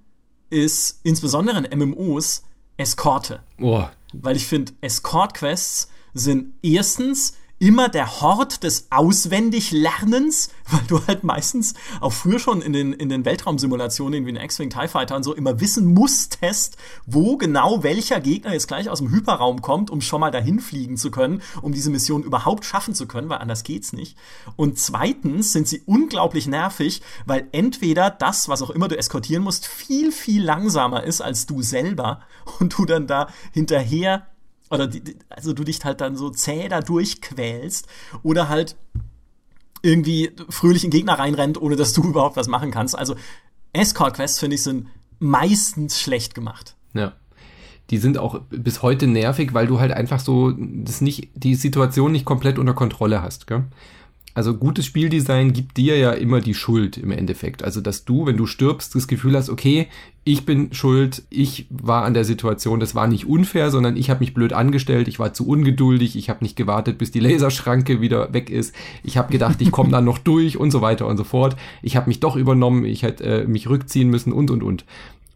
ist insbesondere in MMOs Eskorte. Oh. Weil ich finde, Escort-Quests sind erstens immer der Hort des Auswendiglernens, weil du halt meistens auch früher schon in den, in den Weltraumsimulationen, wie in X-Wing TIE Fighter und so, immer wissen musstest, wo genau welcher Gegner jetzt gleich aus dem Hyperraum kommt, um schon mal dahin fliegen zu können, um diese Mission überhaupt schaffen zu können, weil anders geht's nicht. Und zweitens sind sie unglaublich nervig, weil entweder das, was auch immer du eskortieren musst, viel, viel langsamer ist als du selber und du dann da hinterher oder die, also du dich halt dann so zäh da durchquälst oder halt irgendwie fröhlich in Gegner reinrennt, ohne dass du überhaupt was machen kannst. Also Escort-Quests, finde ich, sind meistens schlecht gemacht. Ja die sind auch bis heute nervig, weil du halt einfach so das nicht, die Situation nicht komplett unter Kontrolle hast. Gell? Also gutes Spieldesign gibt dir ja immer die Schuld im Endeffekt. Also dass du, wenn du stirbst, das Gefühl hast, okay, ich bin schuld, ich war an der Situation, das war nicht unfair, sondern ich habe mich blöd angestellt, ich war zu ungeduldig, ich habe nicht gewartet, bis die Laserschranke wieder weg ist, ich habe gedacht, ich komme dann noch durch und so weiter und so fort. Ich habe mich doch übernommen, ich hätte äh, mich rückziehen müssen und und und.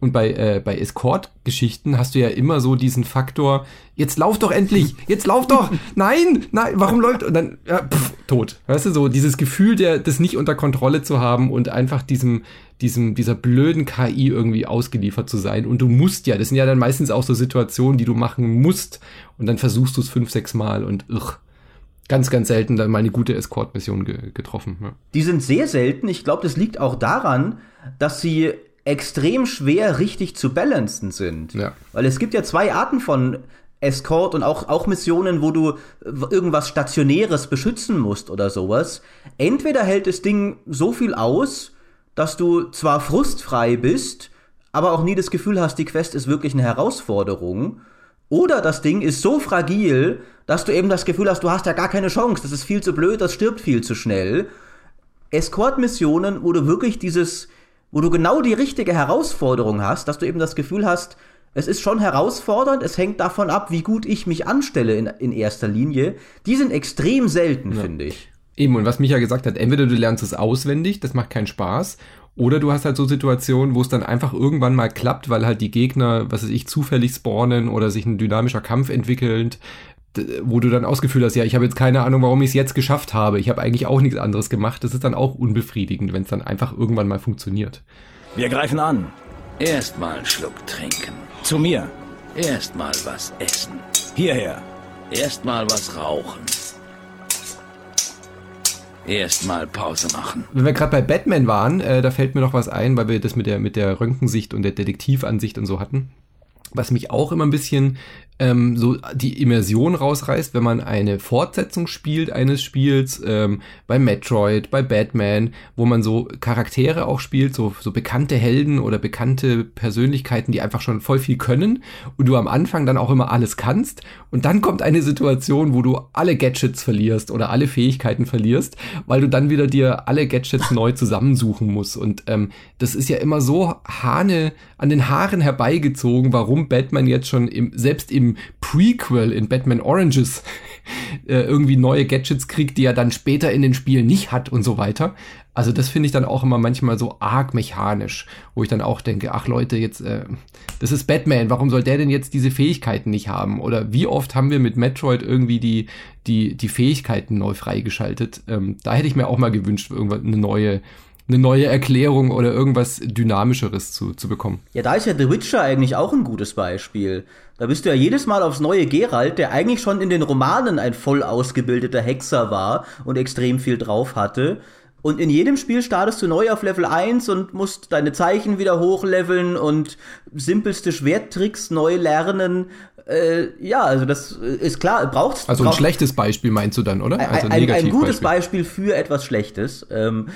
Und bei, äh, bei Escort-Geschichten hast du ja immer so diesen Faktor, jetzt lauf doch endlich, jetzt lauf doch, nein, nein, warum läuft, und dann, ja, pff, tot. Weißt du, so dieses Gefühl, der, das nicht unter Kontrolle zu haben und einfach diesem, diesem, dieser blöden KI irgendwie ausgeliefert zu sein. Und du musst ja, das sind ja dann meistens auch so Situationen, die du machen musst. Und dann versuchst du es fünf, sechs Mal und ugh, ganz, ganz selten dann mal eine gute Escort-Mission ge getroffen. Ja. Die sind sehr selten. Ich glaube, das liegt auch daran, dass sie extrem schwer richtig zu balancen sind. Ja. Weil es gibt ja zwei Arten von Escort und auch, auch Missionen, wo du irgendwas Stationäres beschützen musst oder sowas. Entweder hält das Ding so viel aus, dass du zwar frustfrei bist, aber auch nie das Gefühl hast, die Quest ist wirklich eine Herausforderung. Oder das Ding ist so fragil, dass du eben das Gefühl hast, du hast ja gar keine Chance, das ist viel zu blöd, das stirbt viel zu schnell. Escort-Missionen, wo du wirklich dieses, wo du genau die richtige Herausforderung hast, dass du eben das Gefühl hast, es ist schon herausfordernd, es hängt davon ab, wie gut ich mich anstelle in, in erster Linie. Die sind extrem selten, ja. finde ich. Eben, und was Micha gesagt hat, entweder du lernst es auswendig, das macht keinen Spaß, oder du hast halt so Situationen, wo es dann einfach irgendwann mal klappt, weil halt die Gegner, was weiß ich, zufällig spawnen oder sich ein dynamischer Kampf entwickelt, wo du dann ausgefühlt hast, ja, ich habe jetzt keine Ahnung, warum ich es jetzt geschafft habe. Ich habe eigentlich auch nichts anderes gemacht. Das ist dann auch unbefriedigend, wenn es dann einfach irgendwann mal funktioniert. Wir greifen an. Erstmal einen Schluck trinken. Zu mir. Erstmal was essen. Hierher. Erstmal was rauchen. Erstmal Pause machen. Wenn wir gerade bei Batman waren, äh, da fällt mir noch was ein, weil wir das mit der mit der Röntgensicht und der Detektivansicht und so hatten. Was mich auch immer ein bisschen ähm, so die Immersion rausreißt, wenn man eine Fortsetzung spielt eines Spiels, ähm, bei Metroid, bei Batman, wo man so Charaktere auch spielt, so, so bekannte Helden oder bekannte Persönlichkeiten, die einfach schon voll viel können und du am Anfang dann auch immer alles kannst und dann kommt eine Situation, wo du alle Gadgets verlierst oder alle Fähigkeiten verlierst, weil du dann wieder dir alle Gadgets neu zusammensuchen musst und ähm, das ist ja immer so Hane an den Haaren herbeigezogen, warum Batman jetzt schon im, selbst im Prequel in Batman Oranges äh, irgendwie neue Gadgets kriegt, die er dann später in den Spielen nicht hat und so weiter. Also das finde ich dann auch immer manchmal so arg mechanisch, wo ich dann auch denke, ach Leute, jetzt, äh, das ist Batman, warum soll der denn jetzt diese Fähigkeiten nicht haben? Oder wie oft haben wir mit Metroid irgendwie die, die, die Fähigkeiten neu freigeschaltet? Ähm, da hätte ich mir auch mal gewünscht, irgendwann eine neue, eine neue Erklärung oder irgendwas Dynamischeres zu, zu bekommen. Ja, da ist ja The Witcher eigentlich auch ein gutes Beispiel. Da bist du ja jedes Mal aufs neue Geralt, der eigentlich schon in den Romanen ein voll ausgebildeter Hexer war und extrem viel drauf hatte. Und in jedem Spiel startest du neu auf Level 1 und musst deine Zeichen wieder hochleveln und simpelste Schwerttricks neu lernen. Äh, ja, also das ist klar, braucht's. Also ein braucht, schlechtes Beispiel meinst du dann, oder? Also ein, ein, ein gutes Beispiel für etwas Schlechtes. Ähm,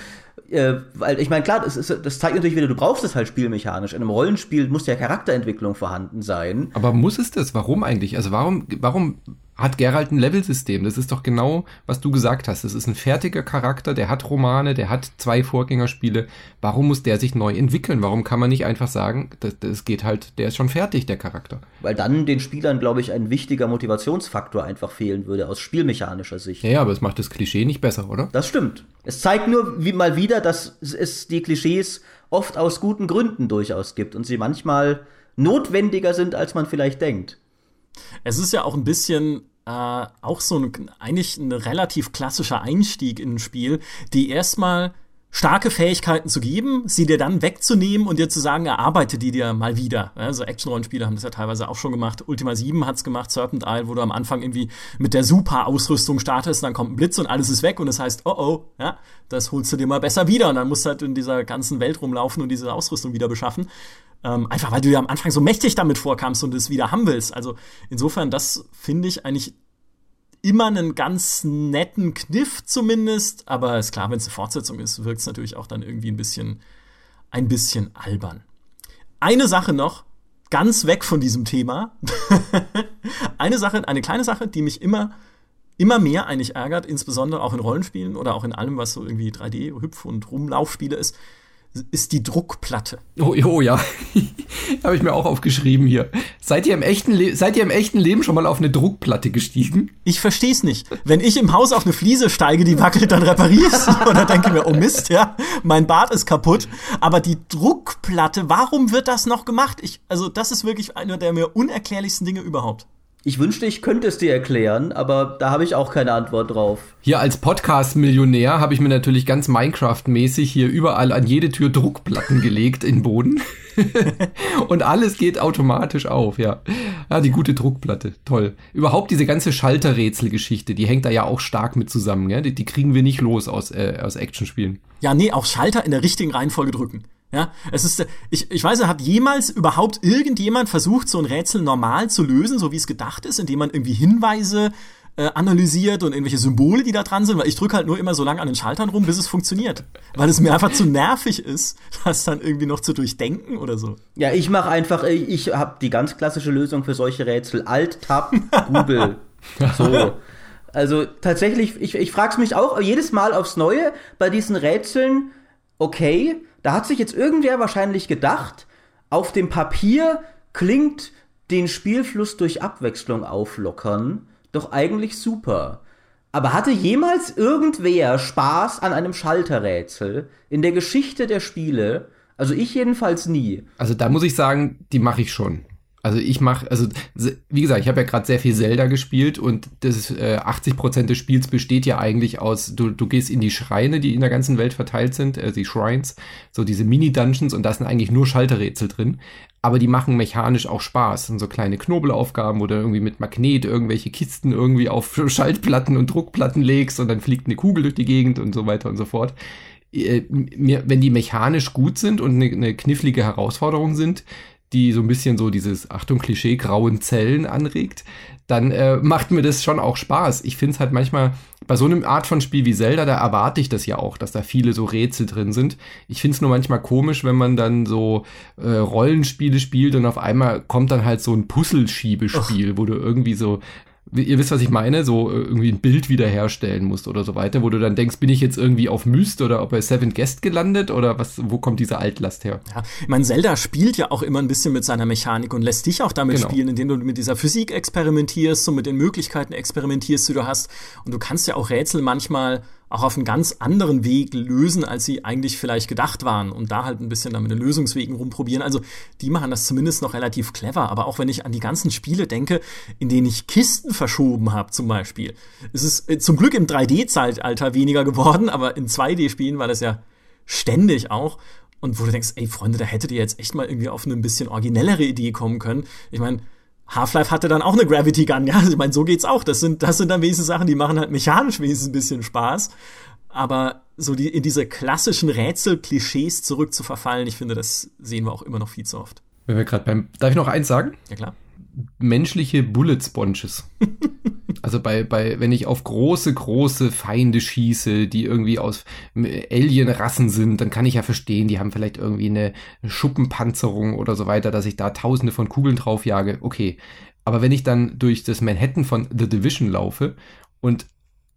äh, weil ich meine, klar, das, ist, das zeigt natürlich wieder, du brauchst es halt spielmechanisch. In einem Rollenspiel muss ja Charakterentwicklung vorhanden sein. Aber muss es das? Warum eigentlich? Also warum, warum hat Geralt ein Levelsystem. Das ist doch genau, was du gesagt hast. Das ist ein fertiger Charakter, der hat Romane, der hat zwei Vorgängerspiele. Warum muss der sich neu entwickeln? Warum kann man nicht einfach sagen, das, das geht halt, der ist schon fertig, der Charakter? Weil dann den Spielern, glaube ich, ein wichtiger Motivationsfaktor einfach fehlen würde aus spielmechanischer Sicht. Ja, aber es macht das Klischee nicht besser, oder? Das stimmt. Es zeigt nur wie mal wieder, dass es die Klischees oft aus guten Gründen durchaus gibt und sie manchmal notwendiger sind, als man vielleicht denkt. Es ist ja auch ein bisschen äh, auch so ein, eigentlich ein relativ klassischer Einstieg in ein Spiel, die erstmal starke Fähigkeiten zu geben, sie dir dann wegzunehmen und dir zu sagen, erarbeite die dir mal wieder. Also Action-Rollenspiele haben das ja teilweise auch schon gemacht. Ultima 7 hat's gemacht, Serpent Isle, wo du am Anfang irgendwie mit der Super-Ausrüstung startest, dann kommt ein Blitz und alles ist weg und das heißt, oh oh, ja, das holst du dir mal besser wieder und dann musst du halt in dieser ganzen Welt rumlaufen und diese Ausrüstung wieder beschaffen. Ähm, einfach weil du ja am Anfang so mächtig damit vorkamst und es wieder haben willst. Also insofern, das finde ich eigentlich immer einen ganz netten Kniff zumindest, aber ist klar, wenn es eine Fortsetzung ist, wirkt es natürlich auch dann irgendwie ein bisschen, ein bisschen albern. Eine Sache noch, ganz weg von diesem Thema. eine Sache, eine kleine Sache, die mich immer, immer mehr eigentlich ärgert, insbesondere auch in Rollenspielen oder auch in allem, was so irgendwie 3D, Hüpf- und Rumlaufspiele ist, ist die Druckplatte. Oh, oh ja, habe ich mir auch aufgeschrieben hier. Seid ihr, im echten seid ihr im echten Leben schon mal auf eine Druckplatte gestiegen? Ich verstehe es nicht. Wenn ich im Haus auf eine Fliese steige, die wackelt, dann repariere ich oder denke mir, oh Mist, ja, mein Bad ist kaputt. Aber die Druckplatte, warum wird das noch gemacht? Ich, also das ist wirklich einer der mir unerklärlichsten Dinge überhaupt. Ich wünschte, ich könnte es dir erklären, aber da habe ich auch keine Antwort drauf. Hier als Podcast-Millionär habe ich mir natürlich ganz Minecraft-mäßig hier überall an jede Tür Druckplatten gelegt in Boden. und alles geht automatisch auf, ja. Ja, die gute Druckplatte, toll. Überhaupt diese ganze Schalterrätselgeschichte, die hängt da ja auch stark mit zusammen, ja. Die, die kriegen wir nicht los aus, äh, aus Actionspielen. Ja, nee, auch Schalter in der richtigen Reihenfolge drücken. Ja, es ist, ich, ich weiß, hat jemals überhaupt irgendjemand versucht, so ein Rätsel normal zu lösen, so wie es gedacht ist, indem man irgendwie Hinweise äh, analysiert und irgendwelche Symbole, die da dran sind, weil ich drücke halt nur immer so lange an den Schaltern rum, bis es funktioniert. Weil es mir einfach zu nervig ist, das dann irgendwie noch zu durchdenken oder so. Ja, ich mache einfach, äh, ich habe die ganz klassische Lösung für solche Rätsel. Alt-Tab, Google. so. Also tatsächlich, ich, ich frage es mich auch jedes Mal aufs Neue bei diesen Rätseln, okay, da hat sich jetzt irgendwer wahrscheinlich gedacht, auf dem Papier klingt den Spielfluss durch Abwechslung auflockern doch eigentlich super. Aber hatte jemals irgendwer Spaß an einem Schalterrätsel in der Geschichte der Spiele? Also ich jedenfalls nie. Also da muss ich sagen, die mache ich schon. Also ich mache, also wie gesagt, ich habe ja gerade sehr viel Zelda gespielt und das äh, 80 Prozent des Spiels besteht ja eigentlich aus, du, du gehst in die Schreine, die in der ganzen Welt verteilt sind, äh, die Shrines, so diese Mini-Dungeons und da sind eigentlich nur Schalterrätsel drin, aber die machen mechanisch auch Spaß. Sind so kleine Knobelaufgaben, du irgendwie mit Magnet irgendwelche Kisten irgendwie auf Schaltplatten und Druckplatten legst und dann fliegt eine Kugel durch die Gegend und so weiter und so fort. Äh, wenn die mechanisch gut sind und eine, eine knifflige Herausforderung sind, die so ein bisschen so dieses, Achtung, Klischee, grauen Zellen anregt, dann äh, macht mir das schon auch Spaß. Ich finde es halt manchmal, bei so einem Art von Spiel wie Zelda, da erwarte ich das ja auch, dass da viele so Rätsel drin sind. Ich finde es nur manchmal komisch, wenn man dann so äh, Rollenspiele spielt und auf einmal kommt dann halt so ein Puzzleschiebespiel, wo du irgendwie so ihr wisst, was ich meine, so äh, irgendwie ein Bild wiederherstellen musst oder so weiter, wo du dann denkst, bin ich jetzt irgendwie auf Myst oder ob bei Seven Guest gelandet oder was, wo kommt diese Altlast her? Ja, ich meine, Zelda spielt ja auch immer ein bisschen mit seiner Mechanik und lässt dich auch damit genau. spielen, indem du mit dieser Physik experimentierst und mit den Möglichkeiten experimentierst, die du hast. Und du kannst ja auch Rätsel manchmal auch auf einen ganz anderen Weg lösen, als sie eigentlich vielleicht gedacht waren und da halt ein bisschen damit den Lösungswegen rumprobieren. Also die machen das zumindest noch relativ clever. Aber auch wenn ich an die ganzen Spiele denke, in denen ich Kisten verschoben habe zum Beispiel, es ist äh, zum Glück im 3D-Zeitalter weniger geworden, aber in 2D-Spielen war das ja ständig auch. Und wo du denkst, ey Freunde, da hättet ihr jetzt echt mal irgendwie auf eine ein bisschen originellere Idee kommen können. Ich meine, Half-Life hatte dann auch eine Gravity Gun. Ja, also ich meine, so geht's auch. Das sind, das sind dann wenigstens Sachen, die machen halt mechanisch wenigstens ein bisschen Spaß. Aber so die, in diese klassischen Rätsel-Klischees zurück zu verfallen, ich finde, das sehen wir auch immer noch viel zu oft. Wenn wir gerade beim, darf ich noch eins sagen? Ja, klar menschliche Bullet Sponges. also bei, bei, wenn ich auf große, große Feinde schieße, die irgendwie aus Alien-Rassen sind, dann kann ich ja verstehen, die haben vielleicht irgendwie eine Schuppenpanzerung oder so weiter, dass ich da tausende von Kugeln draufjage. Okay. Aber wenn ich dann durch das Manhattan von The Division laufe und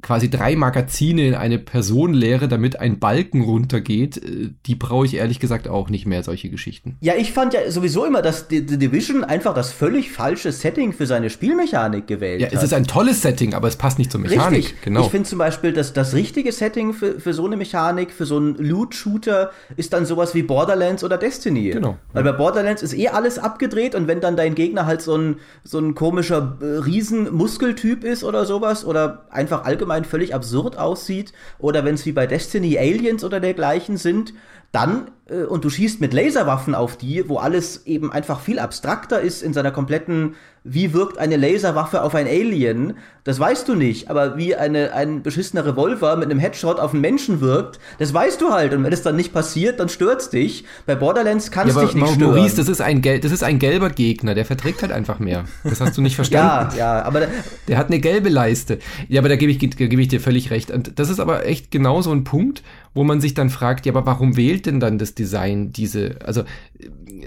quasi drei Magazine in eine Person leere, damit ein Balken runtergeht, äh, die brauche ich ehrlich gesagt auch nicht mehr, solche Geschichten. Ja, ich fand ja sowieso immer, dass The Division einfach das völlig falsche Setting für seine Spielmechanik gewählt ja, hat. Ja, es ist ein tolles Setting, aber es passt nicht zur Mechanik. Richtig. Genau. Ich finde zum Beispiel, dass das richtige Setting für, für so eine Mechanik, für so einen Loot-Shooter, ist dann sowas wie Borderlands oder Destiny. Genau. Weil bei Borderlands ist eh alles abgedreht und wenn dann dein Gegner halt so ein, so ein komischer äh, Riesenmuskeltyp ist oder sowas oder einfach allgemein allgemein völlig absurd aussieht oder wenn es wie bei Destiny Aliens oder dergleichen sind, dann äh, und du schießt mit Laserwaffen auf die, wo alles eben einfach viel abstrakter ist in seiner kompletten, wie wirkt eine Laserwaffe auf ein Alien, das weißt du nicht, aber wie eine, ein beschissener Revolver mit einem Headshot auf einen Menschen wirkt, das weißt du halt und wenn es dann nicht passiert, dann stört's dich. Bei Borderlands kann es ja, dich nicht stören. Maurice, das ist, ein das ist ein gelber Gegner, der verträgt halt einfach mehr. Das hast du nicht verstanden. ja, ja, aber der hat eine gelbe Leiste. Ja, aber da gebe ich, geb ich dir völlig recht. Und das ist aber echt genau so ein Punkt, wo man sich dann fragt, ja, aber warum wählt denn dann das Design diese, also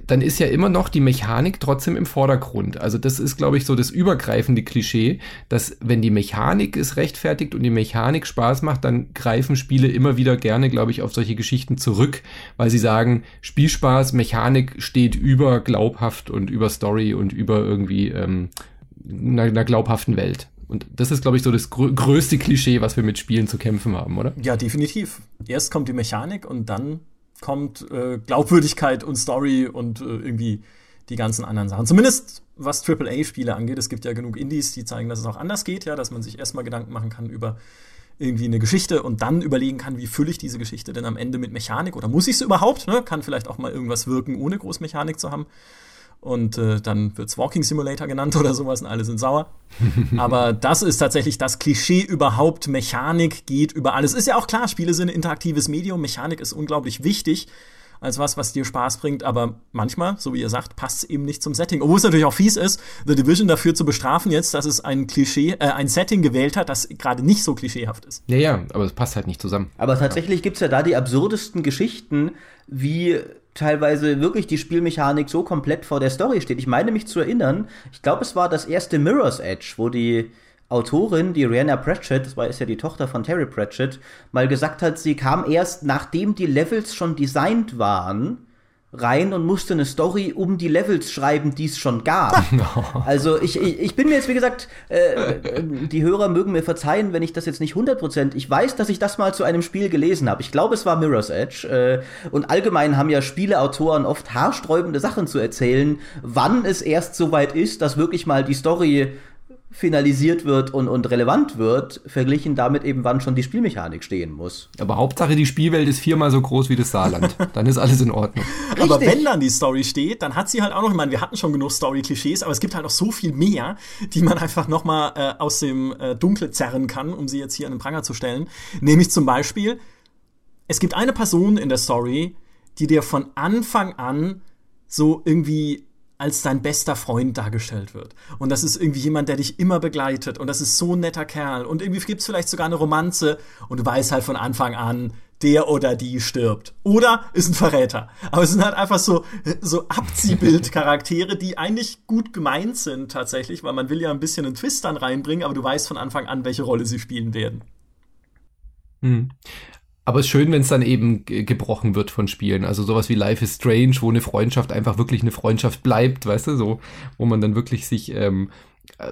dann ist ja immer noch die Mechanik trotzdem im Vordergrund. Also das ist, glaube ich, so das übergreifende Klischee, dass wenn die Mechanik es rechtfertigt und die Mechanik Spaß macht, dann greifen Spiele immer wieder gerne, glaube ich, auf solche Geschichten zurück, weil sie sagen, Spielspaß, Mechanik steht über glaubhaft und über Story und über irgendwie ähm, einer, einer glaubhaften Welt. Und das ist, glaube ich, so das grö größte Klischee, was wir mit Spielen zu kämpfen haben, oder? Ja, definitiv. Erst kommt die Mechanik und dann kommt äh, Glaubwürdigkeit und Story und äh, irgendwie die ganzen anderen Sachen. Zumindest was AAA-Spiele angeht. Es gibt ja genug Indies, die zeigen, dass es auch anders geht, ja, dass man sich erstmal Gedanken machen kann über irgendwie eine Geschichte und dann überlegen kann, wie fülle ich diese Geschichte denn am Ende mit Mechanik oder muss ich sie überhaupt? Ne? Kann vielleicht auch mal irgendwas wirken, ohne Großmechanik zu haben. Und äh, dann wird's Walking Simulator genannt oder sowas und alle sind sauer. Aber das ist tatsächlich das Klischee überhaupt. Mechanik geht über alles. Ist ja auch klar, Spiele sind ein interaktives Medium. Mechanik ist unglaublich wichtig als was, was dir Spaß bringt. Aber manchmal, so wie ihr sagt, passt es eben nicht zum Setting. Obwohl es natürlich auch fies ist, The Division dafür zu bestrafen jetzt, dass es ein Klischee, äh, ein Setting gewählt hat, das gerade nicht so klischeehaft ist. Ja, ja, aber es passt halt nicht zusammen. Aber tatsächlich gibt's ja da die absurdesten Geschichten, wie teilweise wirklich die Spielmechanik so komplett vor der Story steht. Ich meine mich zu erinnern, ich glaube, es war das erste Mirror's Edge, wo die Autorin, die Rihanna Pratchett, das war ist ja die Tochter von Terry Pratchett, mal gesagt hat, sie kam erst nachdem die Levels schon designt waren rein und musste eine Story um die Levels schreiben, die es schon gab. Also ich, ich, ich, bin mir jetzt, wie gesagt, äh, die Hörer mögen mir verzeihen, wenn ich das jetzt nicht 100%, ich weiß, dass ich das mal zu einem Spiel gelesen habe. Ich glaube, es war Mirror's Edge. Äh, und allgemein haben ja Spieleautoren oft haarsträubende Sachen zu erzählen, wann es erst soweit ist, dass wirklich mal die Story finalisiert wird und, und relevant wird, verglichen damit eben, wann schon die Spielmechanik stehen muss. Aber Hauptsache, die Spielwelt ist viermal so groß wie das Saarland. dann ist alles in Ordnung. Aber wenn dann die Story steht, dann hat sie halt auch noch, ich meine, wir hatten schon genug Story-Klischees, aber es gibt halt noch so viel mehr, die man einfach noch mal äh, aus dem äh, Dunkle zerren kann, um sie jetzt hier an den Pranger zu stellen. Nämlich zum Beispiel, es gibt eine Person in der Story, die dir von Anfang an so irgendwie als dein bester Freund dargestellt wird. Und das ist irgendwie jemand, der dich immer begleitet. Und das ist so ein netter Kerl. Und irgendwie gibt es vielleicht sogar eine Romanze. Und du weißt halt von Anfang an, der oder die stirbt. Oder ist ein Verräter. Aber es sind halt einfach so, so Abziehbild-Charaktere, die eigentlich gut gemeint sind tatsächlich, weil man will ja ein bisschen einen Twist dann reinbringen, aber du weißt von Anfang an, welche Rolle sie spielen werden. Hm. Aber es ist schön, wenn es dann eben gebrochen wird von Spielen. Also sowas wie Life is Strange, wo eine Freundschaft einfach wirklich eine Freundschaft bleibt, weißt du, so, wo man dann wirklich sich ähm,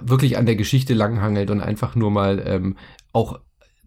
wirklich an der Geschichte langhangelt und einfach nur mal ähm, auch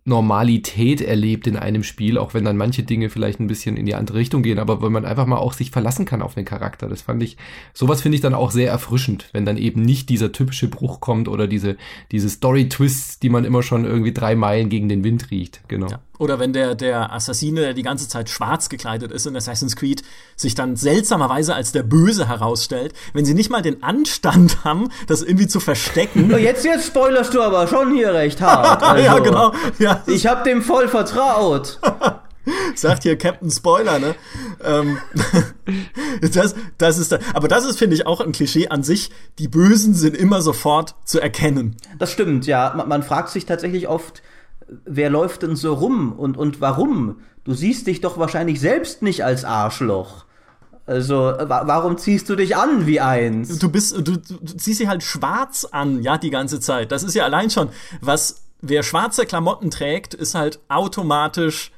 Normalität erlebt in einem Spiel, auch wenn dann manche Dinge vielleicht ein bisschen in die andere Richtung gehen, aber wenn man einfach mal auch sich verlassen kann auf den Charakter. Das fand ich, sowas finde ich dann auch sehr erfrischend, wenn dann eben nicht dieser typische Bruch kommt oder diese, diese Story-Twists, die man immer schon irgendwie drei Meilen gegen den Wind riecht. Genau. Ja. Oder wenn der, der Assassine, der die ganze Zeit schwarz gekleidet ist in Assassin's Creed, sich dann seltsamerweise als der Böse herausstellt, wenn sie nicht mal den Anstand haben, das irgendwie zu verstecken. Jetzt, jetzt spoilerst du aber schon hier recht hart. Also, ja, genau. Ja. Ich hab dem voll vertraut. Sagt hier Captain Spoiler, ne? Ähm, das, das ist da, aber das ist, finde ich, auch ein Klischee an sich. Die Bösen sind immer sofort zu erkennen. Das stimmt, ja. Man, man fragt sich tatsächlich oft, wer läuft denn so rum und, und warum? Du siehst dich doch wahrscheinlich selbst nicht als Arschloch. Also, wa warum ziehst du dich an wie eins? Du bist, du, du ziehst dich halt schwarz an, ja, die ganze Zeit. Das ist ja allein schon, was, wer schwarze Klamotten trägt, ist halt automatisch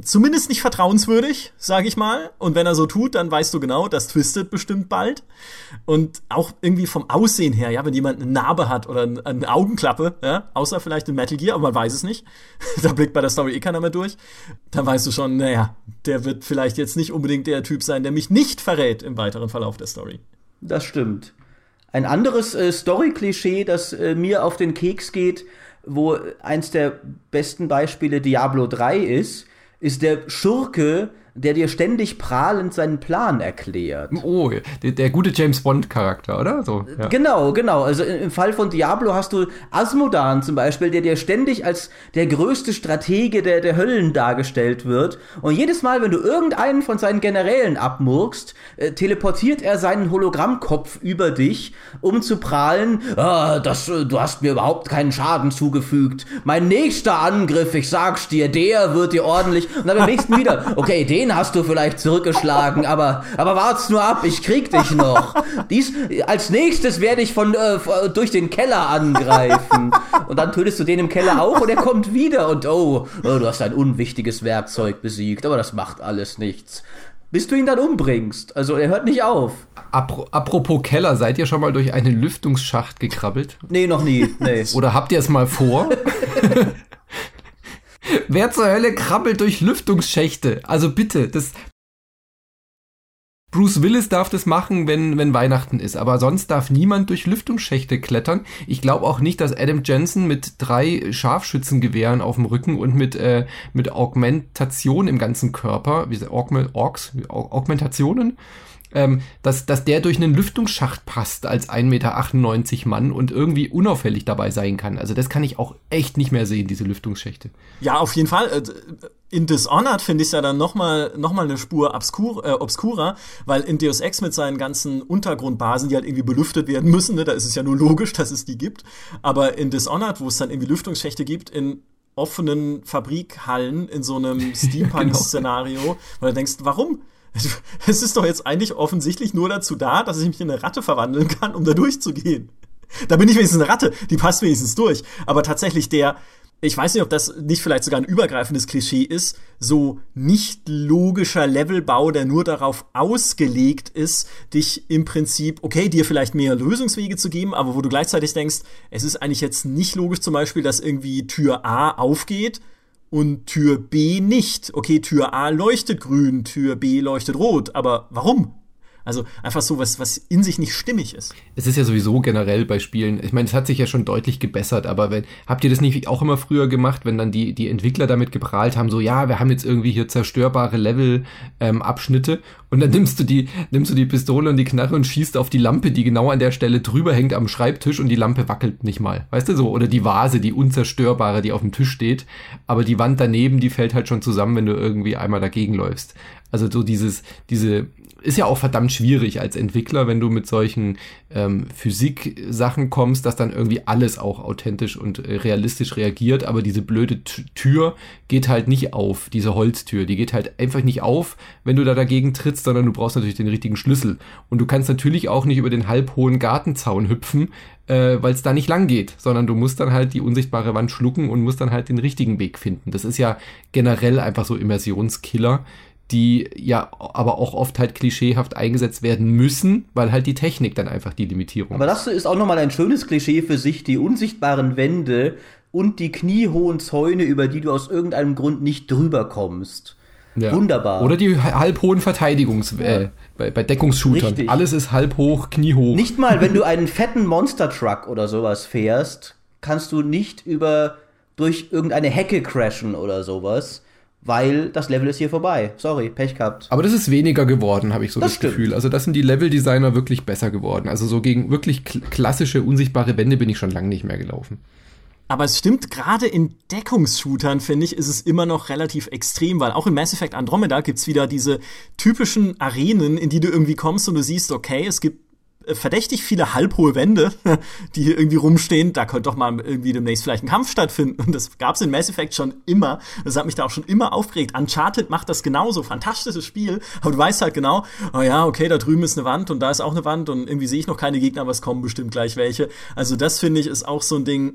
zumindest nicht vertrauenswürdig, sage ich mal. Und wenn er so tut, dann weißt du genau, das twistet bestimmt bald. Und auch irgendwie vom Aussehen her, ja, wenn jemand eine Narbe hat oder eine Augenklappe, ja, außer vielleicht in Metal Gear, aber man weiß es nicht. da blickt bei der Story eh keiner mehr durch. Dann weißt du schon, naja, der wird vielleicht jetzt nicht unbedingt der Typ sein, der mich nicht verrät im weiteren Verlauf der Story. Das stimmt. Ein anderes äh, Story-Klischee, das äh, mir auf den Keks geht, wo eins der besten Beispiele Diablo 3 ist, ist der Schurke der dir ständig prahlend seinen Plan erklärt. Oh, der, der gute James Bond-Charakter, oder? So, ja. Genau, genau. Also im Fall von Diablo hast du Asmodan zum Beispiel, der dir ständig als der größte Stratege der, der Höllen dargestellt wird. Und jedes Mal, wenn du irgendeinen von seinen Generälen abmurkst, äh, teleportiert er seinen Hologrammkopf über dich, um zu prahlen, ah, das, äh, du hast mir überhaupt keinen Schaden zugefügt. Mein nächster Angriff, ich sag's dir, der wird dir ordentlich. Und dann beim nächsten wieder, okay, den den hast du vielleicht zurückgeschlagen, aber, aber wart's nur ab, ich krieg dich noch. Dies, als nächstes werde ich von, äh, durch den Keller angreifen. Und dann tötest du den im Keller auch und er kommt wieder und oh, oh du hast ein unwichtiges Werkzeug besiegt, aber das macht alles nichts bis du ihn dann umbringst. Also er hört nicht auf. Apropos Keller, seid ihr schon mal durch einen Lüftungsschacht gekrabbelt? Nee, noch nie. Nee. Oder habt ihr es mal vor? Wer zur Hölle krabbelt durch Lüftungsschächte? Also bitte, das. Bruce Willis darf das machen, wenn, wenn Weihnachten ist, aber sonst darf niemand durch Lüftungsschächte klettern. Ich glaube auch nicht, dass Adam Jensen mit drei Scharfschützengewehren auf dem Rücken und mit, äh, mit Augmentation im ganzen Körper, wie Augment, Orks, Augmentationen, ähm, dass, dass der durch einen Lüftungsschacht passt als 1,98 Meter Mann und irgendwie unauffällig dabei sein kann. Also das kann ich auch echt nicht mehr sehen, diese Lüftungsschächte. Ja, auf jeden Fall. Äh, in Dishonored finde ich es ja dann nochmal noch mal eine Spur obskur, äh, obskurer, weil in Deus Ex mit seinen ganzen Untergrundbasen, die halt irgendwie belüftet werden müssen, ne, da ist es ja nur logisch, dass es die gibt. Aber in Dishonored, wo es dann irgendwie Lüftungsschächte gibt, in offenen Fabrikhallen in so einem genau. Steampunk-Szenario, genau. weil du denkst, warum? Es ist doch jetzt eigentlich offensichtlich nur dazu da, dass ich mich in eine Ratte verwandeln kann, um da durchzugehen. Da bin ich wenigstens eine Ratte, die passt wenigstens durch. Aber tatsächlich der, ich weiß nicht, ob das nicht vielleicht sogar ein übergreifendes Klischee ist, so nicht logischer Levelbau, der nur darauf ausgelegt ist, dich im Prinzip, okay, dir vielleicht mehr Lösungswege zu geben, aber wo du gleichzeitig denkst, es ist eigentlich jetzt nicht logisch zum Beispiel, dass irgendwie Tür A aufgeht und Tür B nicht. Okay, Tür A leuchtet grün, Tür B leuchtet rot, aber warum? Also einfach so was, was in sich nicht stimmig ist. Es ist ja sowieso generell bei Spielen, ich meine, es hat sich ja schon deutlich gebessert, aber wenn, habt ihr das nicht auch immer früher gemacht, wenn dann die, die Entwickler damit geprahlt haben, so ja, wir haben jetzt irgendwie hier zerstörbare Level-Abschnitte ähm, und dann nimmst du die, nimmst du die Pistole und die Knarre und schießt auf die Lampe, die genau an der Stelle drüber hängt am Schreibtisch und die Lampe wackelt nicht mal. Weißt du so? Oder die Vase, die unzerstörbare, die auf dem Tisch steht, aber die Wand daneben, die fällt halt schon zusammen, wenn du irgendwie einmal dagegen läufst. Also so dieses, diese, ist ja auch verdammt schwierig als Entwickler, wenn du mit solchen ähm, Physik-Sachen kommst, dass dann irgendwie alles auch authentisch und äh, realistisch reagiert, aber diese blöde T Tür geht halt nicht auf, diese Holztür, die geht halt einfach nicht auf, wenn du da dagegen trittst, sondern du brauchst natürlich den richtigen Schlüssel. Und du kannst natürlich auch nicht über den halbhohen Gartenzaun hüpfen, äh, weil es da nicht lang geht, sondern du musst dann halt die unsichtbare Wand schlucken und musst dann halt den richtigen Weg finden. Das ist ja generell einfach so Immersionskiller die ja aber auch oft halt klischeehaft eingesetzt werden müssen, weil halt die Technik dann einfach die Limitierung Aber das ist auch nochmal ein schönes Klischee für sich, die unsichtbaren Wände und die kniehohen Zäune, über die du aus irgendeinem Grund nicht drüber kommst. Ja. Wunderbar. Oder die halbhohen Verteidigungs... Ja. Äh, bei, bei Deckungsshootern. Richtig. Alles ist halb hoch, kniehoch. Nicht mal, wenn du einen fetten Monster-Truck oder sowas fährst, kannst du nicht über durch irgendeine Hecke crashen oder sowas weil das Level ist hier vorbei. Sorry, Pech gehabt. Aber das ist weniger geworden, habe ich so das, das Gefühl. Also das sind die Leveldesigner wirklich besser geworden. Also so gegen wirklich klassische unsichtbare Wände bin ich schon lange nicht mehr gelaufen. Aber es stimmt, gerade in Deckungsshootern, finde ich, ist es immer noch relativ extrem, weil auch in Mass Effect Andromeda gibt's wieder diese typischen Arenen, in die du irgendwie kommst und du siehst, okay, es gibt verdächtig viele halbhohe Wände, die hier irgendwie rumstehen. Da könnte doch mal irgendwie demnächst vielleicht ein Kampf stattfinden. Und das gab es in Mass Effect schon immer. Das hat mich da auch schon immer aufgeregt. Uncharted macht das genauso. Fantastisches Spiel. Aber du weißt halt genau, oh ja, okay, da drüben ist eine Wand und da ist auch eine Wand und irgendwie sehe ich noch keine Gegner, aber es kommen bestimmt gleich welche. Also das finde ich ist auch so ein Ding,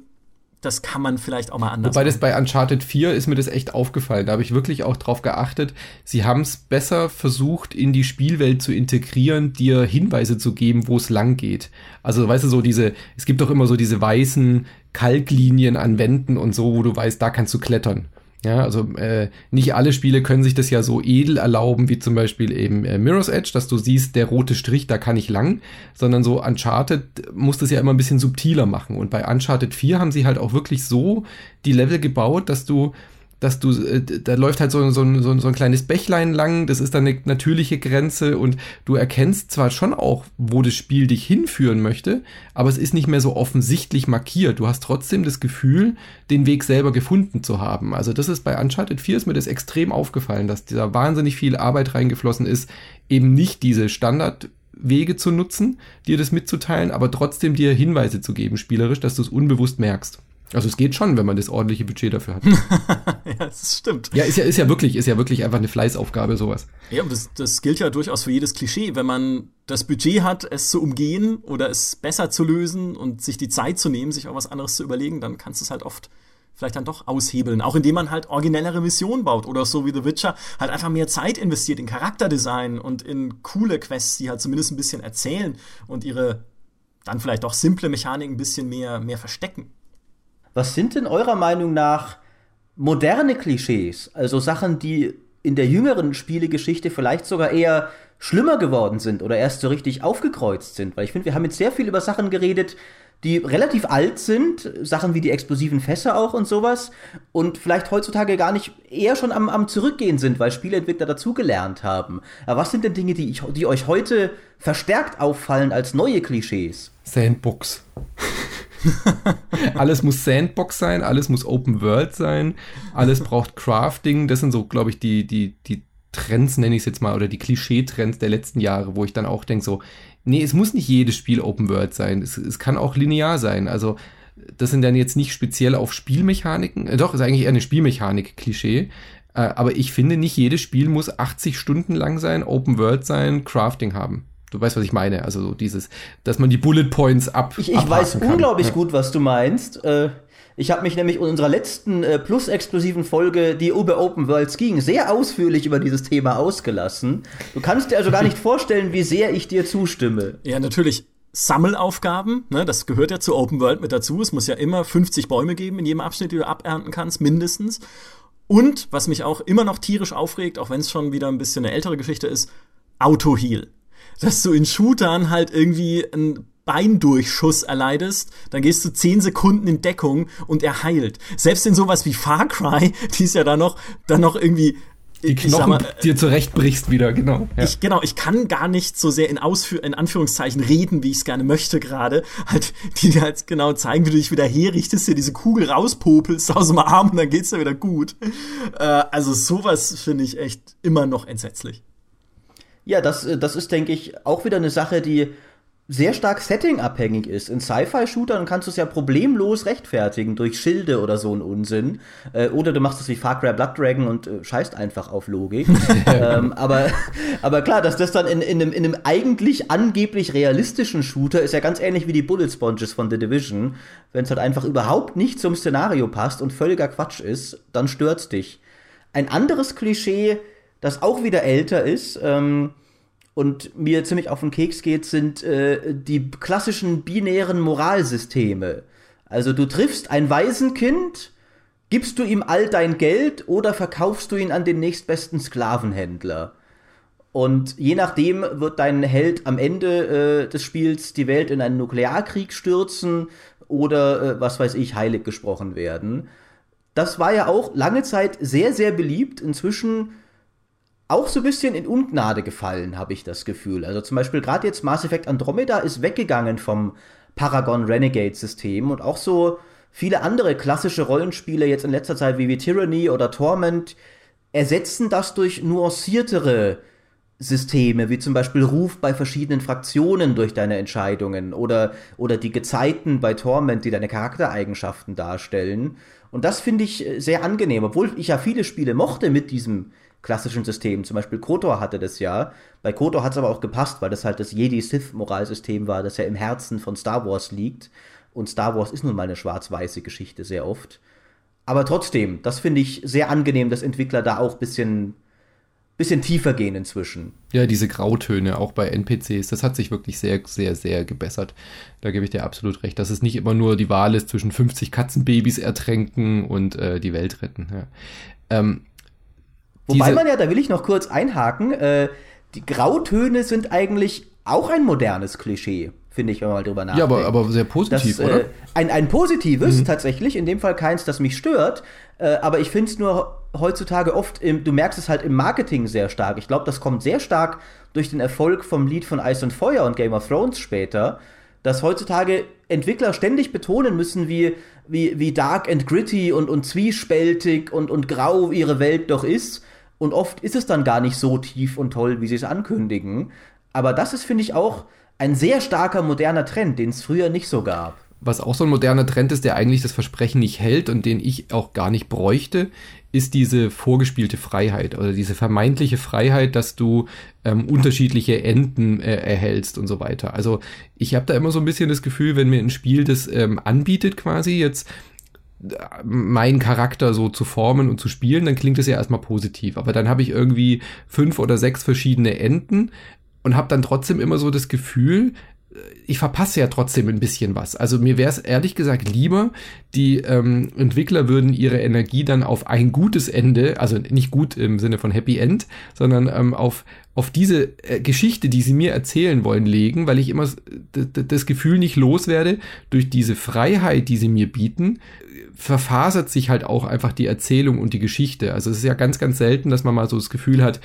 das kann man vielleicht auch mal anders Wobei machen. das bei Uncharted 4 ist mir das echt aufgefallen. Da habe ich wirklich auch drauf geachtet. Sie haben es besser versucht, in die Spielwelt zu integrieren, dir Hinweise zu geben, wo es lang geht. Also, weißt du, so diese, es gibt doch immer so diese weißen Kalklinien an Wänden und so, wo du weißt, da kannst du klettern. Ja, also äh, nicht alle Spiele können sich das ja so edel erlauben, wie zum Beispiel eben äh, Mirror's Edge, dass du siehst, der rote Strich, da kann ich lang, sondern so Uncharted muss das ja immer ein bisschen subtiler machen. Und bei Uncharted 4 haben sie halt auch wirklich so die Level gebaut, dass du dass du, äh, da läuft halt so, so, so, so ein kleines Bächlein lang, das ist dann eine natürliche Grenze und du erkennst zwar schon auch, wo das Spiel dich hinführen möchte, aber es ist nicht mehr so offensichtlich markiert. Du hast trotzdem das Gefühl, den Weg selber gefunden zu haben. Also das ist bei Uncharted 4 ist mir das extrem aufgefallen, dass da wahnsinnig viel Arbeit reingeflossen ist, eben nicht diese Standardwege zu nutzen, dir das mitzuteilen, aber trotzdem dir Hinweise zu geben, spielerisch, dass du es unbewusst merkst. Also es geht schon, wenn man das ordentliche Budget dafür hat. ja, das stimmt. Ja, ist ja, ist ja wirklich, ist ja wirklich einfach eine Fleißaufgabe, sowas. Ja, und das, das gilt ja durchaus für jedes Klischee. Wenn man das Budget hat, es zu umgehen oder es besser zu lösen und sich die Zeit zu nehmen, sich auch was anderes zu überlegen, dann kannst du es halt oft vielleicht dann doch aushebeln. Auch indem man halt originellere Missionen baut oder so wie The Witcher halt einfach mehr Zeit investiert in Charakterdesign und in coole Quests, die halt zumindest ein bisschen erzählen und ihre dann vielleicht doch simple Mechanik ein bisschen mehr, mehr verstecken. Was sind denn eurer Meinung nach moderne Klischees? Also Sachen, die in der jüngeren Spielegeschichte vielleicht sogar eher schlimmer geworden sind oder erst so richtig aufgekreuzt sind. Weil ich finde, wir haben jetzt sehr viel über Sachen geredet, die relativ alt sind, Sachen wie die explosiven Fässer auch und sowas, und vielleicht heutzutage gar nicht eher schon am, am Zurückgehen sind, weil Spieleentwickler dazugelernt haben. Aber was sind denn Dinge, die, ich, die euch heute verstärkt auffallen als neue Klischees? Sandbox. alles muss Sandbox sein, alles muss Open World sein, alles braucht Crafting. Das sind so, glaube ich, die, die, die Trends, nenne ich es jetzt mal, oder die Klischee-Trends der letzten Jahre, wo ich dann auch denke, so, nee, es muss nicht jedes Spiel Open World sein. Es, es kann auch linear sein. Also, das sind dann jetzt nicht speziell auf Spielmechaniken. Äh, doch, ist eigentlich eher eine Spielmechanik-Klischee. Äh, aber ich finde, nicht jedes Spiel muss 80 Stunden lang sein, Open World sein, Crafting haben. Du weißt, was ich meine. Also so dieses, dass man die Bullet Points ab. Ich, ich weiß kann. unglaublich ja. gut, was du meinst. Äh, ich habe mich nämlich in unserer letzten äh, plus-exklusiven Folge, die über Open Worlds ging, sehr ausführlich über dieses Thema ausgelassen. Du kannst dir also gar nicht vorstellen, wie sehr ich dir zustimme. Ja, natürlich. Sammelaufgaben, ne, das gehört ja zu Open World mit dazu. Es muss ja immer 50 Bäume geben in jedem Abschnitt, die du abernten kannst, mindestens. Und was mich auch immer noch tierisch aufregt, auch wenn es schon wieder ein bisschen eine ältere Geschichte ist, Auto-Heal dass du in Shootern halt irgendwie ein Beindurchschuss erleidest, dann gehst du zehn Sekunden in Deckung und er heilt. Selbst in sowas wie Far Cry, die ist ja da noch, dann noch irgendwie die Knochen mal, dir zurechtbrichst wieder, genau. Ja. Ich, genau, ich kann gar nicht so sehr in, Ausführ in Anführungszeichen reden, wie ich es gerne möchte gerade. Halt, die dir halt genau zeigen, wie du dich wieder herrichtest, dir diese Kugel rauspopelst aus dem Arm und dann geht's dir wieder gut. Äh, also sowas finde ich echt immer noch entsetzlich. Ja, das, äh, das ist, denke ich, auch wieder eine Sache, die sehr stark settingabhängig ist. In Sci-Fi-Shootern kannst du es ja problemlos rechtfertigen durch Schilde oder so ein Unsinn. Äh, oder du machst es wie Far Cry Blood Dragon und äh, scheißt einfach auf Logik. ähm, aber, aber klar, dass das dann in, in, einem, in einem eigentlich angeblich realistischen Shooter ist ja ganz ähnlich wie die Bullet Sponges von The Division. Wenn es halt einfach überhaupt nicht zum Szenario passt und völliger Quatsch ist, dann stört's dich. Ein anderes Klischee, das auch wieder älter ist ähm, und mir ziemlich auf den Keks geht, sind äh, die klassischen binären Moralsysteme. Also du triffst ein Waisenkind, gibst du ihm all dein Geld oder verkaufst du ihn an den nächstbesten Sklavenhändler. Und je nachdem wird dein Held am Ende äh, des Spiels die Welt in einen Nuklearkrieg stürzen oder, äh, was weiß ich, heilig gesprochen werden. Das war ja auch lange Zeit sehr, sehr beliebt. Inzwischen auch so ein bisschen in Ungnade gefallen, habe ich das Gefühl. Also zum Beispiel gerade jetzt Mass Effect Andromeda ist weggegangen vom Paragon Renegade System und auch so viele andere klassische Rollenspiele jetzt in letzter Zeit wie, wie Tyranny oder Torment ersetzen das durch nuanciertere Systeme, wie zum Beispiel Ruf bei verschiedenen Fraktionen durch deine Entscheidungen oder, oder die Gezeiten bei Torment, die deine Charaktereigenschaften darstellen. Und das finde ich sehr angenehm, obwohl ich ja viele Spiele mochte mit diesem klassischen Systemen. Zum Beispiel Kotor hatte das ja. Bei Kotor hat es aber auch gepasst, weil das halt das Jedi-Sith-Moralsystem war, das ja im Herzen von Star Wars liegt. Und Star Wars ist nun mal eine schwarz-weiße Geschichte sehr oft. Aber trotzdem, das finde ich sehr angenehm, dass Entwickler da auch ein bisschen, bisschen tiefer gehen inzwischen. Ja, diese Grautöne auch bei NPCs, das hat sich wirklich sehr, sehr, sehr gebessert. Da gebe ich dir absolut recht, dass es nicht immer nur die Wahl ist zwischen 50 Katzenbabys ertränken und äh, die Welt retten. Ja. Ähm, Wobei man ja, da will ich noch kurz einhaken, äh, die Grautöne sind eigentlich auch ein modernes Klischee finde ich, wenn man mal drüber nachdenkt. Ja, aber, aber sehr positiv, das, oder? Äh, ein, ein positives mhm. tatsächlich, in dem Fall keins, das mich stört. Äh, aber ich finde es nur heutzutage oft, im, du merkst es halt im Marketing sehr stark. Ich glaube, das kommt sehr stark durch den Erfolg vom Lied von Ice und Feuer und Game of Thrones später, dass heutzutage Entwickler ständig betonen müssen, wie, wie, wie dark and gritty und, und zwiespältig und, und grau ihre Welt doch ist. Und oft ist es dann gar nicht so tief und toll, wie sie es ankündigen. Aber das ist, finde ich, auch ein sehr starker moderner Trend, den es früher nicht so gab. Was auch so ein moderner Trend ist, der eigentlich das Versprechen nicht hält und den ich auch gar nicht bräuchte, ist diese vorgespielte Freiheit oder diese vermeintliche Freiheit, dass du ähm, unterschiedliche Enden äh, erhältst und so weiter. Also ich habe da immer so ein bisschen das Gefühl, wenn mir ein Spiel das ähm, anbietet quasi jetzt meinen Charakter so zu formen und zu spielen, dann klingt es ja erstmal positiv. Aber dann habe ich irgendwie fünf oder sechs verschiedene Enden und habe dann trotzdem immer so das Gefühl, ich verpasse ja trotzdem ein bisschen was. Also mir wäre es ehrlich gesagt lieber, die ähm, Entwickler würden ihre Energie dann auf ein gutes Ende, also nicht gut im Sinne von Happy End, sondern ähm, auf, auf diese äh, Geschichte, die sie mir erzählen wollen, legen, weil ich immer das Gefühl nicht loswerde, durch diese Freiheit, die sie mir bieten, verfasert sich halt auch einfach die Erzählung und die Geschichte. Also es ist ja ganz, ganz selten, dass man mal so das Gefühl hat,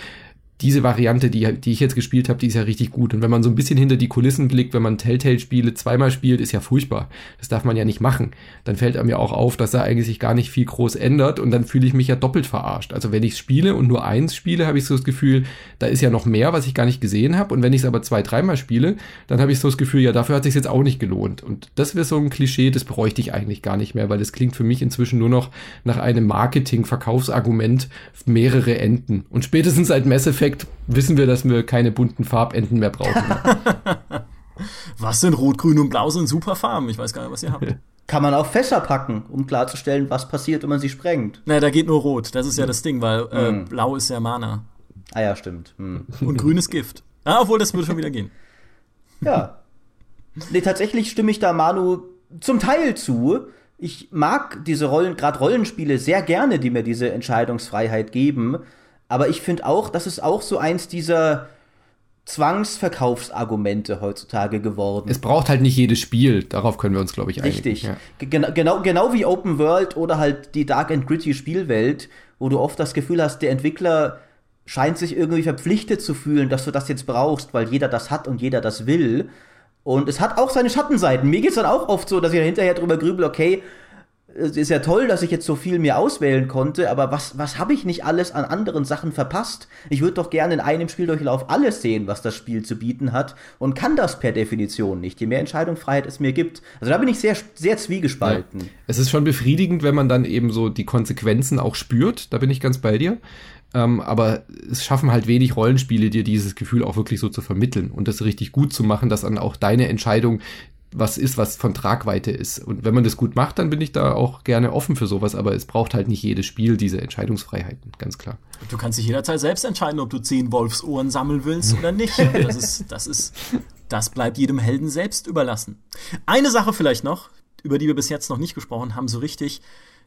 diese Variante, die, die ich jetzt gespielt habe, die ist ja richtig gut. Und wenn man so ein bisschen hinter die Kulissen blickt, wenn man Telltale-Spiele zweimal spielt, ist ja furchtbar. Das darf man ja nicht machen. Dann fällt einem ja auch auf, dass da eigentlich sich gar nicht viel groß ändert und dann fühle ich mich ja doppelt verarscht. Also wenn ich spiele und nur eins spiele, habe ich so das Gefühl, da ist ja noch mehr, was ich gar nicht gesehen habe. Und wenn ich es aber zwei, dreimal spiele, dann habe ich so das Gefühl, ja, dafür hat sich jetzt auch nicht gelohnt. Und das wäre so ein Klischee, das bräuchte ich eigentlich gar nicht mehr, weil das klingt für mich inzwischen nur noch nach einem Marketing-Verkaufsargument mehrere Enden. Und spätestens seit Mass Effect Endeffekt wissen wir, dass wir keine bunten Farbenden mehr brauchen. was sind Rot, Grün und Blau sind super Farben. Ich weiß gar nicht, was ihr habt. Kann man auch Fässer packen, um klarzustellen, was passiert, wenn man sie sprengt. Naja, da geht nur Rot. Das ist ja das Ding, weil äh, hm. Blau ist ja Mana. Ah ja, stimmt. Hm. Und Grün ist Gift. Ah, obwohl, das würde schon wieder gehen. Ja. Nee, tatsächlich stimme ich da Manu zum Teil zu. Ich mag diese Rollen, gerade Rollenspiele, sehr gerne, die mir diese Entscheidungsfreiheit geben. Aber ich finde auch, das ist auch so eins dieser Zwangsverkaufsargumente heutzutage geworden. Es braucht halt nicht jedes Spiel, darauf können wir uns, glaube ich, einigen. Richtig. Ja. Genau, genau, genau wie Open World oder halt die Dark and Gritty Spielwelt, wo du oft das Gefühl hast, der Entwickler scheint sich irgendwie verpflichtet zu fühlen, dass du das jetzt brauchst, weil jeder das hat und jeder das will. Und es hat auch seine Schattenseiten. Mir geht es dann auch oft so, dass ich hinterher drüber grübel, okay, es ist ja toll, dass ich jetzt so viel mir auswählen konnte, aber was, was habe ich nicht alles an anderen Sachen verpasst? Ich würde doch gerne in einem Spieldurchlauf alles sehen, was das Spiel zu bieten hat und kann das per Definition nicht, je mehr Entscheidungsfreiheit es mir gibt. Also da bin ich sehr, sehr zwiegespalten. Ja. Es ist schon befriedigend, wenn man dann eben so die Konsequenzen auch spürt, da bin ich ganz bei dir. Ähm, aber es schaffen halt wenig Rollenspiele, dir dieses Gefühl auch wirklich so zu vermitteln und das richtig gut zu machen, dass dann auch deine Entscheidung was ist, was von Tragweite ist. Und wenn man das gut macht, dann bin ich da auch gerne offen für sowas, aber es braucht halt nicht jedes Spiel diese Entscheidungsfreiheiten, ganz klar. Du kannst dich jederzeit selbst entscheiden, ob du zehn Wolfsohren sammeln willst oder nicht. Das ist, das ist, das bleibt jedem Helden selbst überlassen. Eine Sache vielleicht noch, über die wir bis jetzt noch nicht gesprochen haben, so richtig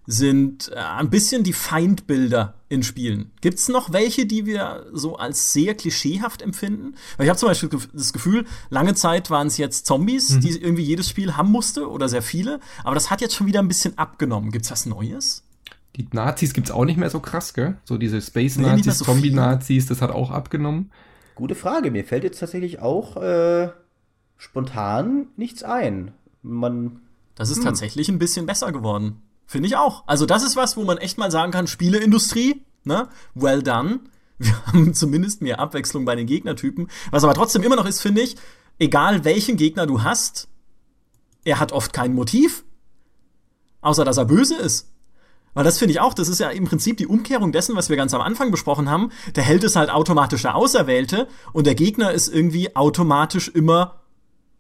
sind äh, ein bisschen die Feindbilder in Spielen. Gibt es noch welche, die wir so als sehr klischeehaft empfinden? Weil ich habe zum Beispiel das Gefühl, lange Zeit waren es jetzt Zombies, mhm. die irgendwie jedes Spiel haben musste oder sehr viele. Aber das hat jetzt schon wieder ein bisschen abgenommen. Gibt es was Neues? Die Nazis gibt es auch nicht mehr so krass, gell? So diese Space-Nazis, nee, so Zombie-Nazis, das hat auch abgenommen. Gute Frage. Mir fällt jetzt tatsächlich auch äh, spontan nichts ein. Man. Das ist hm. tatsächlich ein bisschen besser geworden. Finde ich auch. Also das ist was, wo man echt mal sagen kann, Spieleindustrie, ne? Well done. Wir haben zumindest mehr Abwechslung bei den Gegnertypen. Was aber trotzdem immer noch ist, finde ich, egal welchen Gegner du hast, er hat oft kein Motiv, außer dass er böse ist. Weil das finde ich auch, das ist ja im Prinzip die Umkehrung dessen, was wir ganz am Anfang besprochen haben. Der Held ist halt automatisch der Auserwählte und der Gegner ist irgendwie automatisch immer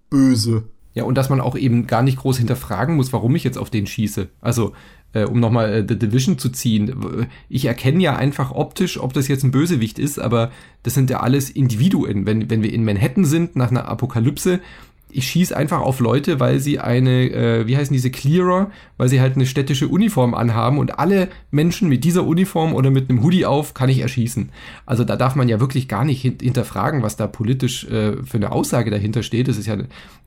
böse. Ja, und dass man auch eben gar nicht groß hinterfragen muss, warum ich jetzt auf den schieße. Also, äh, um nochmal äh, The Division zu ziehen. Ich erkenne ja einfach optisch, ob das jetzt ein Bösewicht ist, aber das sind ja alles Individuen. Wenn, wenn wir in Manhattan sind, nach einer Apokalypse, ich schieße einfach auf Leute, weil sie eine, äh, wie heißen diese Clearer, weil sie halt eine städtische Uniform anhaben und alle Menschen mit dieser Uniform oder mit einem Hoodie auf kann ich erschießen. Also da darf man ja wirklich gar nicht hinterfragen, was da politisch äh, für eine Aussage dahinter steht. Das ist ja,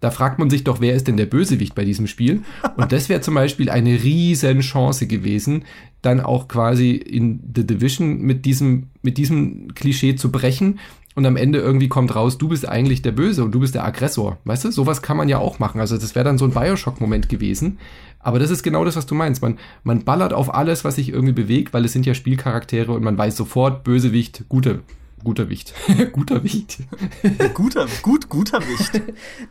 da fragt man sich doch, wer ist denn der Bösewicht bei diesem Spiel? Und das wäre zum Beispiel eine riesen Chance gewesen, dann auch quasi in The Division mit diesem, mit diesem Klischee zu brechen und am Ende irgendwie kommt raus, du bist eigentlich der Böse und du bist der Aggressor. Weißt du, sowas kann man ja auch machen. Also das wäre dann so ein Bioshock-Moment gewesen. Aber das ist genau das, was du meinst. Man, man ballert auf alles, was sich irgendwie bewegt, weil es sind ja Spielcharaktere und man weiß sofort, Bösewicht, gute, guter Wicht. guter Wicht. guter, gut, guter Wicht.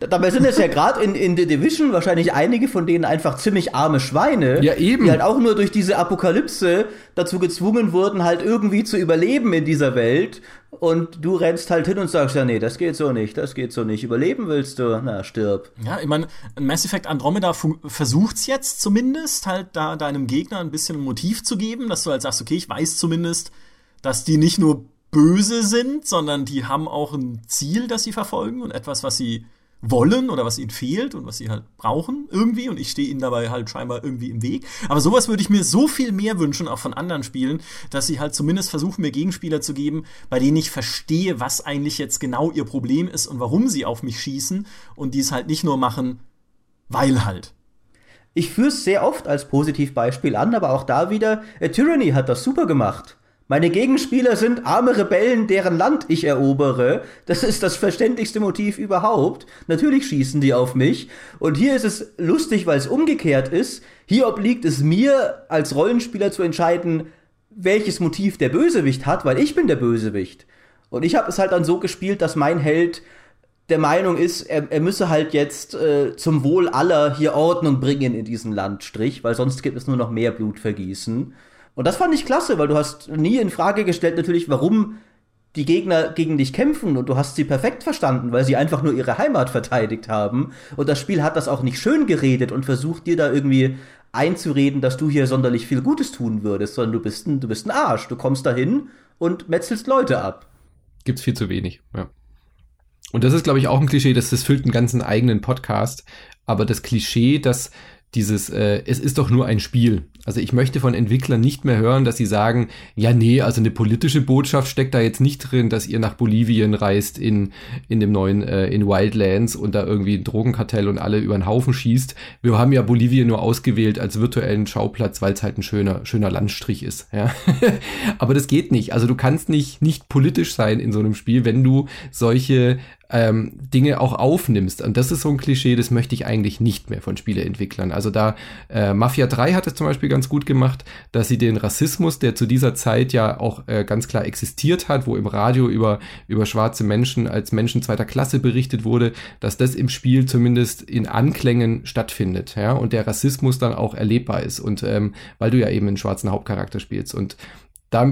Dabei sind es ja gerade in, in The Division wahrscheinlich einige von denen einfach ziemlich arme Schweine. Ja, eben. Die halt auch nur durch diese Apokalypse dazu gezwungen wurden, halt irgendwie zu überleben in dieser Welt. Und du rennst halt hin und sagst, ja, nee, das geht so nicht, das geht so nicht. Überleben willst du? Na, stirb. Ja, ich meine, Mass Effect Andromeda versucht's jetzt zumindest, halt da deinem Gegner ein bisschen ein Motiv zu geben, dass du halt sagst, okay, ich weiß zumindest, dass die nicht nur böse sind, sondern die haben auch ein Ziel, das sie verfolgen und etwas, was sie wollen oder was ihnen fehlt und was sie halt brauchen irgendwie und ich stehe ihnen dabei halt scheinbar irgendwie im Weg. Aber sowas würde ich mir so viel mehr wünschen, auch von anderen Spielen, dass sie halt zumindest versuchen, mir Gegenspieler zu geben, bei denen ich verstehe, was eigentlich jetzt genau ihr Problem ist und warum sie auf mich schießen und die es halt nicht nur machen, weil halt. Ich führe es sehr oft als Positivbeispiel an, aber auch da wieder, A Tyranny hat das super gemacht. Meine Gegenspieler sind arme Rebellen, deren Land ich erobere. Das ist das verständlichste Motiv überhaupt. Natürlich schießen die auf mich. Und hier ist es lustig, weil es umgekehrt ist. Hier obliegt es mir als Rollenspieler zu entscheiden, welches Motiv der Bösewicht hat, weil ich bin der Bösewicht. Und ich habe es halt dann so gespielt, dass mein Held der Meinung ist, er, er müsse halt jetzt äh, zum Wohl aller hier Ordnung bringen in diesen Landstrich, weil sonst gibt es nur noch mehr Blutvergießen. Und das fand ich klasse, weil du hast nie in Frage gestellt natürlich, warum die Gegner gegen dich kämpfen und du hast sie perfekt verstanden, weil sie einfach nur ihre Heimat verteidigt haben. Und das Spiel hat das auch nicht schön geredet und versucht dir da irgendwie einzureden, dass du hier sonderlich viel Gutes tun würdest, sondern du bist ein, du bist ein Arsch. Du kommst dahin und metzelst Leute ab. Gibt's viel zu wenig, ja. Und das ist, glaube ich, auch ein Klischee, das, das füllt einen ganzen eigenen Podcast. Aber das Klischee, dass dieses, äh, es ist doch nur ein Spiel. Also ich möchte von Entwicklern nicht mehr hören, dass sie sagen, ja, nee, also eine politische Botschaft steckt da jetzt nicht drin, dass ihr nach Bolivien reist in, in dem neuen, äh, in Wildlands und da irgendwie ein Drogenkartell und alle über den Haufen schießt. Wir haben ja Bolivien nur ausgewählt als virtuellen Schauplatz, weil es halt ein schöner, schöner Landstrich ist. Ja? Aber das geht nicht. Also du kannst nicht, nicht politisch sein in so einem Spiel, wenn du solche ähm, Dinge auch aufnimmst. Und das ist so ein Klischee, das möchte ich eigentlich nicht mehr von Spieleentwicklern. Also da äh, Mafia 3 hat es zum Beispiel ganz gut gemacht, dass sie den Rassismus, der zu dieser Zeit ja auch äh, ganz klar existiert hat, wo im Radio über, über schwarze Menschen als Menschen zweiter Klasse berichtet wurde, dass das im Spiel zumindest in Anklängen stattfindet, ja, und der Rassismus dann auch erlebbar ist. Und ähm, weil du ja eben einen schwarzen Hauptcharakter spielst. Und da,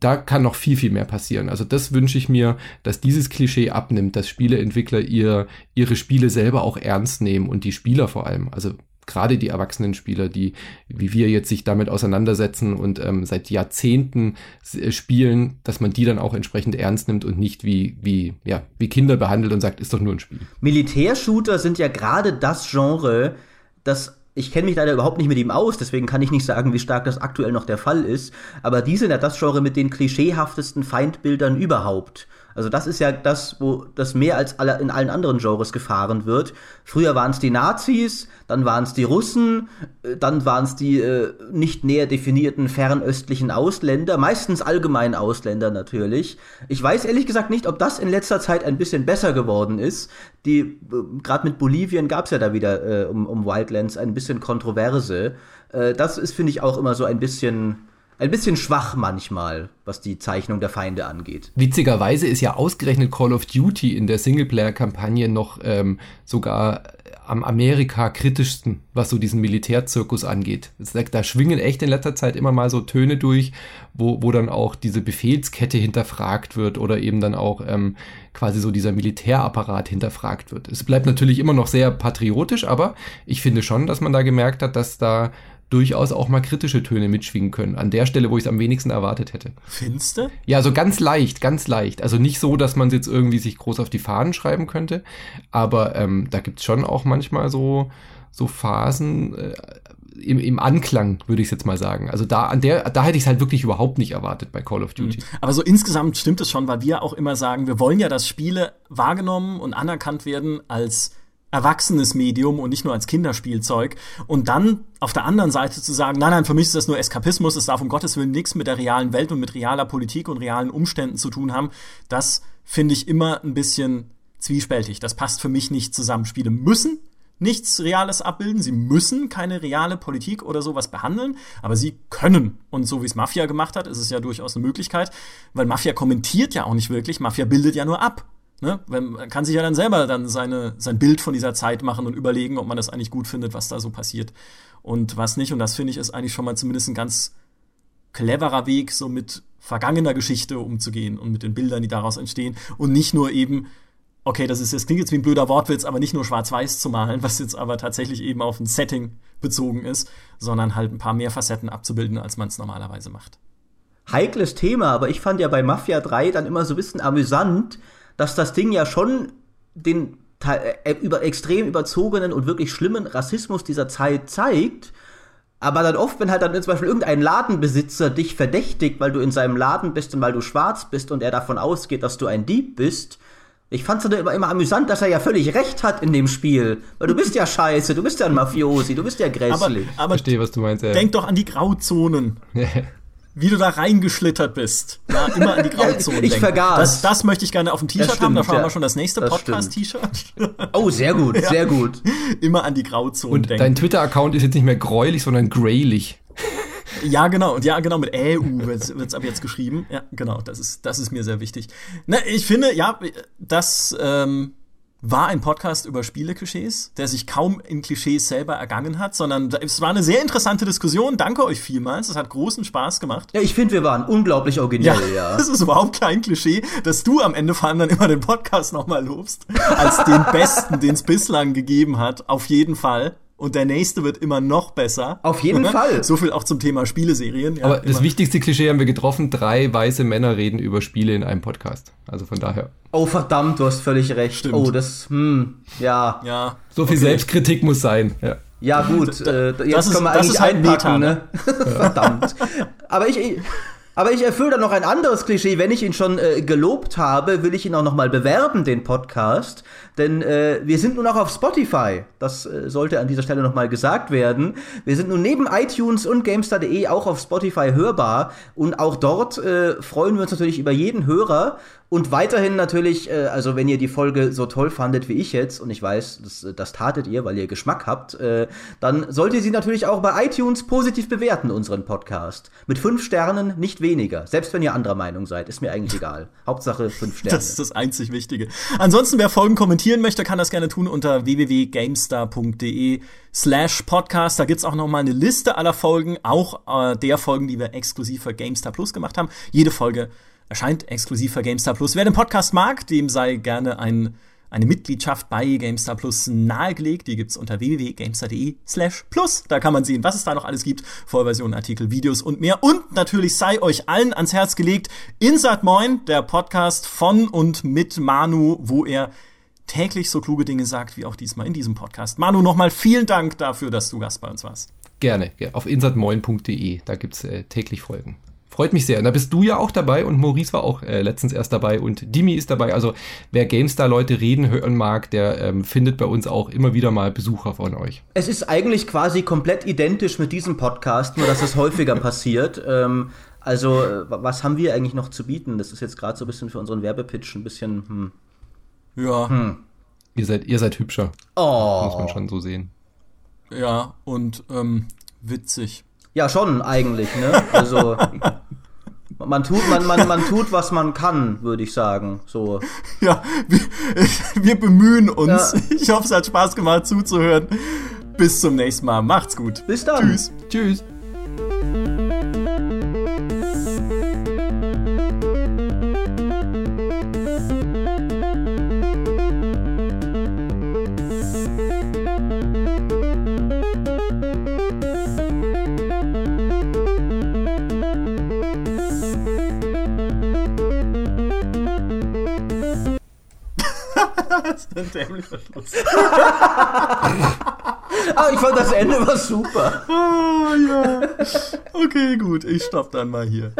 da kann noch viel, viel mehr passieren. Also das wünsche ich mir, dass dieses Klischee abnimmt, dass Spieleentwickler ihr, ihre Spiele selber auch ernst nehmen und die Spieler vor allem. Also gerade die erwachsenen Spieler, die wie wir jetzt sich damit auseinandersetzen und ähm, seit Jahrzehnten äh, spielen, dass man die dann auch entsprechend ernst nimmt und nicht wie, wie, ja, wie Kinder behandelt und sagt, ist doch nur ein Spiel. Militärshooter sind ja gerade das Genre, das ich kenne mich leider überhaupt nicht mit ihm aus, deswegen kann ich nicht sagen, wie stark das aktuell noch der Fall ist. Aber die sind ja das Genre mit den klischeehaftesten Feindbildern überhaupt. Also das ist ja das, wo das mehr als alle, in allen anderen Genres gefahren wird. Früher waren es die Nazis, dann waren es die Russen, äh, dann waren es die äh, nicht näher definierten fernöstlichen Ausländer, meistens allgemein Ausländer natürlich. Ich weiß ehrlich gesagt nicht, ob das in letzter Zeit ein bisschen besser geworden ist. Die äh, gerade mit Bolivien gab es ja da wieder äh, um, um Wildlands ein bisschen Kontroverse. Äh, das ist finde ich auch immer so ein bisschen ein bisschen schwach manchmal, was die Zeichnung der Feinde angeht. Witzigerweise ist ja ausgerechnet Call of Duty in der Singleplayer-Kampagne noch ähm, sogar am Amerika kritischsten, was so diesen Militärzirkus angeht. Da schwingen echt in letzter Zeit immer mal so Töne durch, wo, wo dann auch diese Befehlskette hinterfragt wird oder eben dann auch ähm, quasi so dieser Militärapparat hinterfragt wird. Es bleibt natürlich immer noch sehr patriotisch, aber ich finde schon, dass man da gemerkt hat, dass da durchaus auch mal kritische Töne mitschwingen können. An der Stelle, wo ich es am wenigsten erwartet hätte. Findste? Ja, so ganz leicht, ganz leicht. Also nicht so, dass man es jetzt irgendwie sich groß auf die Fahnen schreiben könnte, aber ähm, da gibt's schon auch manchmal so, so Phasen, äh, im, im Anklang, würde ich jetzt mal sagen. Also da an der, da hätte ich es halt wirklich überhaupt nicht erwartet bei Call of Duty. Mhm. Aber so insgesamt stimmt es schon, weil wir auch immer sagen, wir wollen ja, dass Spiele wahrgenommen und anerkannt werden als erwachsenes Medium und nicht nur als Kinderspielzeug. Und dann auf der anderen Seite zu sagen, nein, nein, für mich ist das nur Eskapismus, es darf um Gottes Willen nichts mit der realen Welt und mit realer Politik und realen Umständen zu tun haben, das finde ich immer ein bisschen zwiespältig. Das passt für mich nicht zusammen. Spiele müssen nichts Reales abbilden. Sie müssen keine reale Politik oder sowas behandeln, aber sie können. Und so wie es Mafia gemacht hat, ist es ja durchaus eine Möglichkeit, weil Mafia kommentiert ja auch nicht wirklich. Mafia bildet ja nur ab. Ne? Man kann sich ja dann selber dann seine, sein Bild von dieser Zeit machen und überlegen, ob man das eigentlich gut findet, was da so passiert und was nicht. Und das finde ich ist eigentlich schon mal zumindest ein ganz cleverer Weg, so mit vergangener Geschichte umzugehen und mit den Bildern, die daraus entstehen und nicht nur eben okay, das ist das klingt jetzt wie ein blöder Wortwitz, aber nicht nur schwarz-weiß zu malen, was jetzt aber tatsächlich eben auf ein Setting bezogen ist, sondern halt ein paar mehr Facetten abzubilden, als man es normalerweise macht. Heikles Thema, aber ich fand ja bei Mafia 3 dann immer so ein bisschen amüsant, dass das Ding ja schon den äh, über extrem überzogenen und wirklich schlimmen Rassismus dieser Zeit zeigt. Aber dann oft, wenn halt dann zum Beispiel irgendein Ladenbesitzer dich verdächtigt, weil du in seinem Laden bist und weil du schwarz bist und er davon ausgeht, dass du ein Dieb bist, ich fand's dann immer, immer amüsant, dass er ja völlig recht hat in dem Spiel. Weil du bist ja scheiße, du bist ja ein Mafiosi, du bist ja grässlich. Aber, aber Verstehe, was du meinst, ja. Denk doch an die Grauzonen. wie du da reingeschlittert bist. Ja, immer an die Grauzonen Ich denken. vergaß. Das, das möchte ich gerne auf dem T-Shirt haben. Da schauen ja. wir schon das nächste Podcast-T-Shirt. Oh, sehr gut, ja. sehr gut. Immer an die Grauzonen Und denken. dein Twitter-Account ist jetzt nicht mehr gräulich, sondern graylich. Ja, genau. Und ja, genau, mit EU wird es ab jetzt geschrieben. Ja, genau, das ist, das ist mir sehr wichtig. Na, ich finde, ja, das ähm, war ein Podcast über Spieleklischees, der sich kaum in Klischees selber ergangen hat, sondern es war eine sehr interessante Diskussion. Danke euch vielmals. Es hat großen Spaß gemacht. Ja, ich finde, wir waren unglaublich originell, ja. Das ist überhaupt kein Klischee, dass du am Ende vor allem dann immer den Podcast nochmal lobst. Als den besten, den es bislang gegeben hat. Auf jeden Fall und der nächste wird immer noch besser. Auf jeden Fall. So viel auch zum Thema Spieleserien. Ja, Aber immer. das wichtigste Klischee haben wir getroffen. Drei weiße Männer reden über Spiele in einem Podcast. Also von daher. Oh verdammt, du hast völlig recht. Stimmt. Oh, das, hm, ja. Ja. So viel okay. Selbstkritik muss sein. Ja. Ja, gut, äh, jetzt das können wir eigentlich halt einpacken, Meta, ne? ne? Verdammt. Aber ich, aber ich erfülle dann noch ein anderes Klischee. Wenn ich ihn schon äh, gelobt habe, will ich ihn auch noch mal bewerben, den Podcast. Denn äh, wir sind nun auch auf Spotify. Das äh, sollte an dieser Stelle noch mal gesagt werden. Wir sind nun neben iTunes und GameStar.de auch auf Spotify hörbar. Und auch dort äh, freuen wir uns natürlich über jeden Hörer. Und weiterhin natürlich, äh, also wenn ihr die Folge so toll fandet wie ich jetzt, und ich weiß, das, das tatet ihr, weil ihr Geschmack habt, äh, dann solltet ihr sie natürlich auch bei iTunes positiv bewerten, unseren Podcast. Mit fünf Sternen, nicht weniger. Selbst wenn ihr anderer Meinung seid, ist mir eigentlich egal. Hauptsache fünf Sterne. Das ist das einzig Wichtige. Ansonsten, wer Folgen kommentieren möchte, kann das gerne tun unter www.gamestar.de slash podcast. Da gibt's auch noch mal eine Liste aller Folgen, auch äh, der Folgen, die wir exklusiv für GameStar Plus gemacht haben. Jede Folge erscheint exklusiv für GameStar Plus. Wer den Podcast mag, dem sei gerne ein, eine Mitgliedschaft bei GameStar Plus nahegelegt. Die gibt's unter www.gamestar.de slash plus. Da kann man sehen, was es da noch alles gibt. Vollversionen, Artikel, Videos und mehr. Und natürlich sei euch allen ans Herz gelegt Insert Moin, der Podcast von und mit Manu, wo er täglich so kluge Dinge sagt, wie auch diesmal in diesem Podcast. Manu, nochmal vielen Dank dafür, dass du Gast bei uns warst. Gerne, auf insertmoin.de, da gibt's äh, täglich Folgen. Freut mich sehr. Und da bist du ja auch dabei und Maurice war auch äh, letztens erst dabei und Dimi ist dabei. Also wer GameStar-Leute reden hören mag, der ähm, findet bei uns auch immer wieder mal Besucher von euch. Es ist eigentlich quasi komplett identisch mit diesem Podcast, nur dass es häufiger passiert. Ähm, also äh, was haben wir eigentlich noch zu bieten? Das ist jetzt gerade so ein bisschen für unseren Werbepitch ein bisschen... Hm. Ja. Hm. Ihr seid, ihr seid hübscher. Oh. Muss man schon so sehen. Ja, und ähm, witzig. Ja, schon eigentlich, ne? Also man tut, man, man, man tut, was man kann, würde ich sagen. So. Ja, wir, wir bemühen uns. Ja. Ich hoffe, es hat Spaß gemacht zuzuhören. Bis zum nächsten Mal. Macht's gut. Bis dann. Tschüss. Tschüss. Dämlicher Schluss. ah, ich fand das Ende war super. Ah, ja. Okay, gut, ich stopp dann mal hier.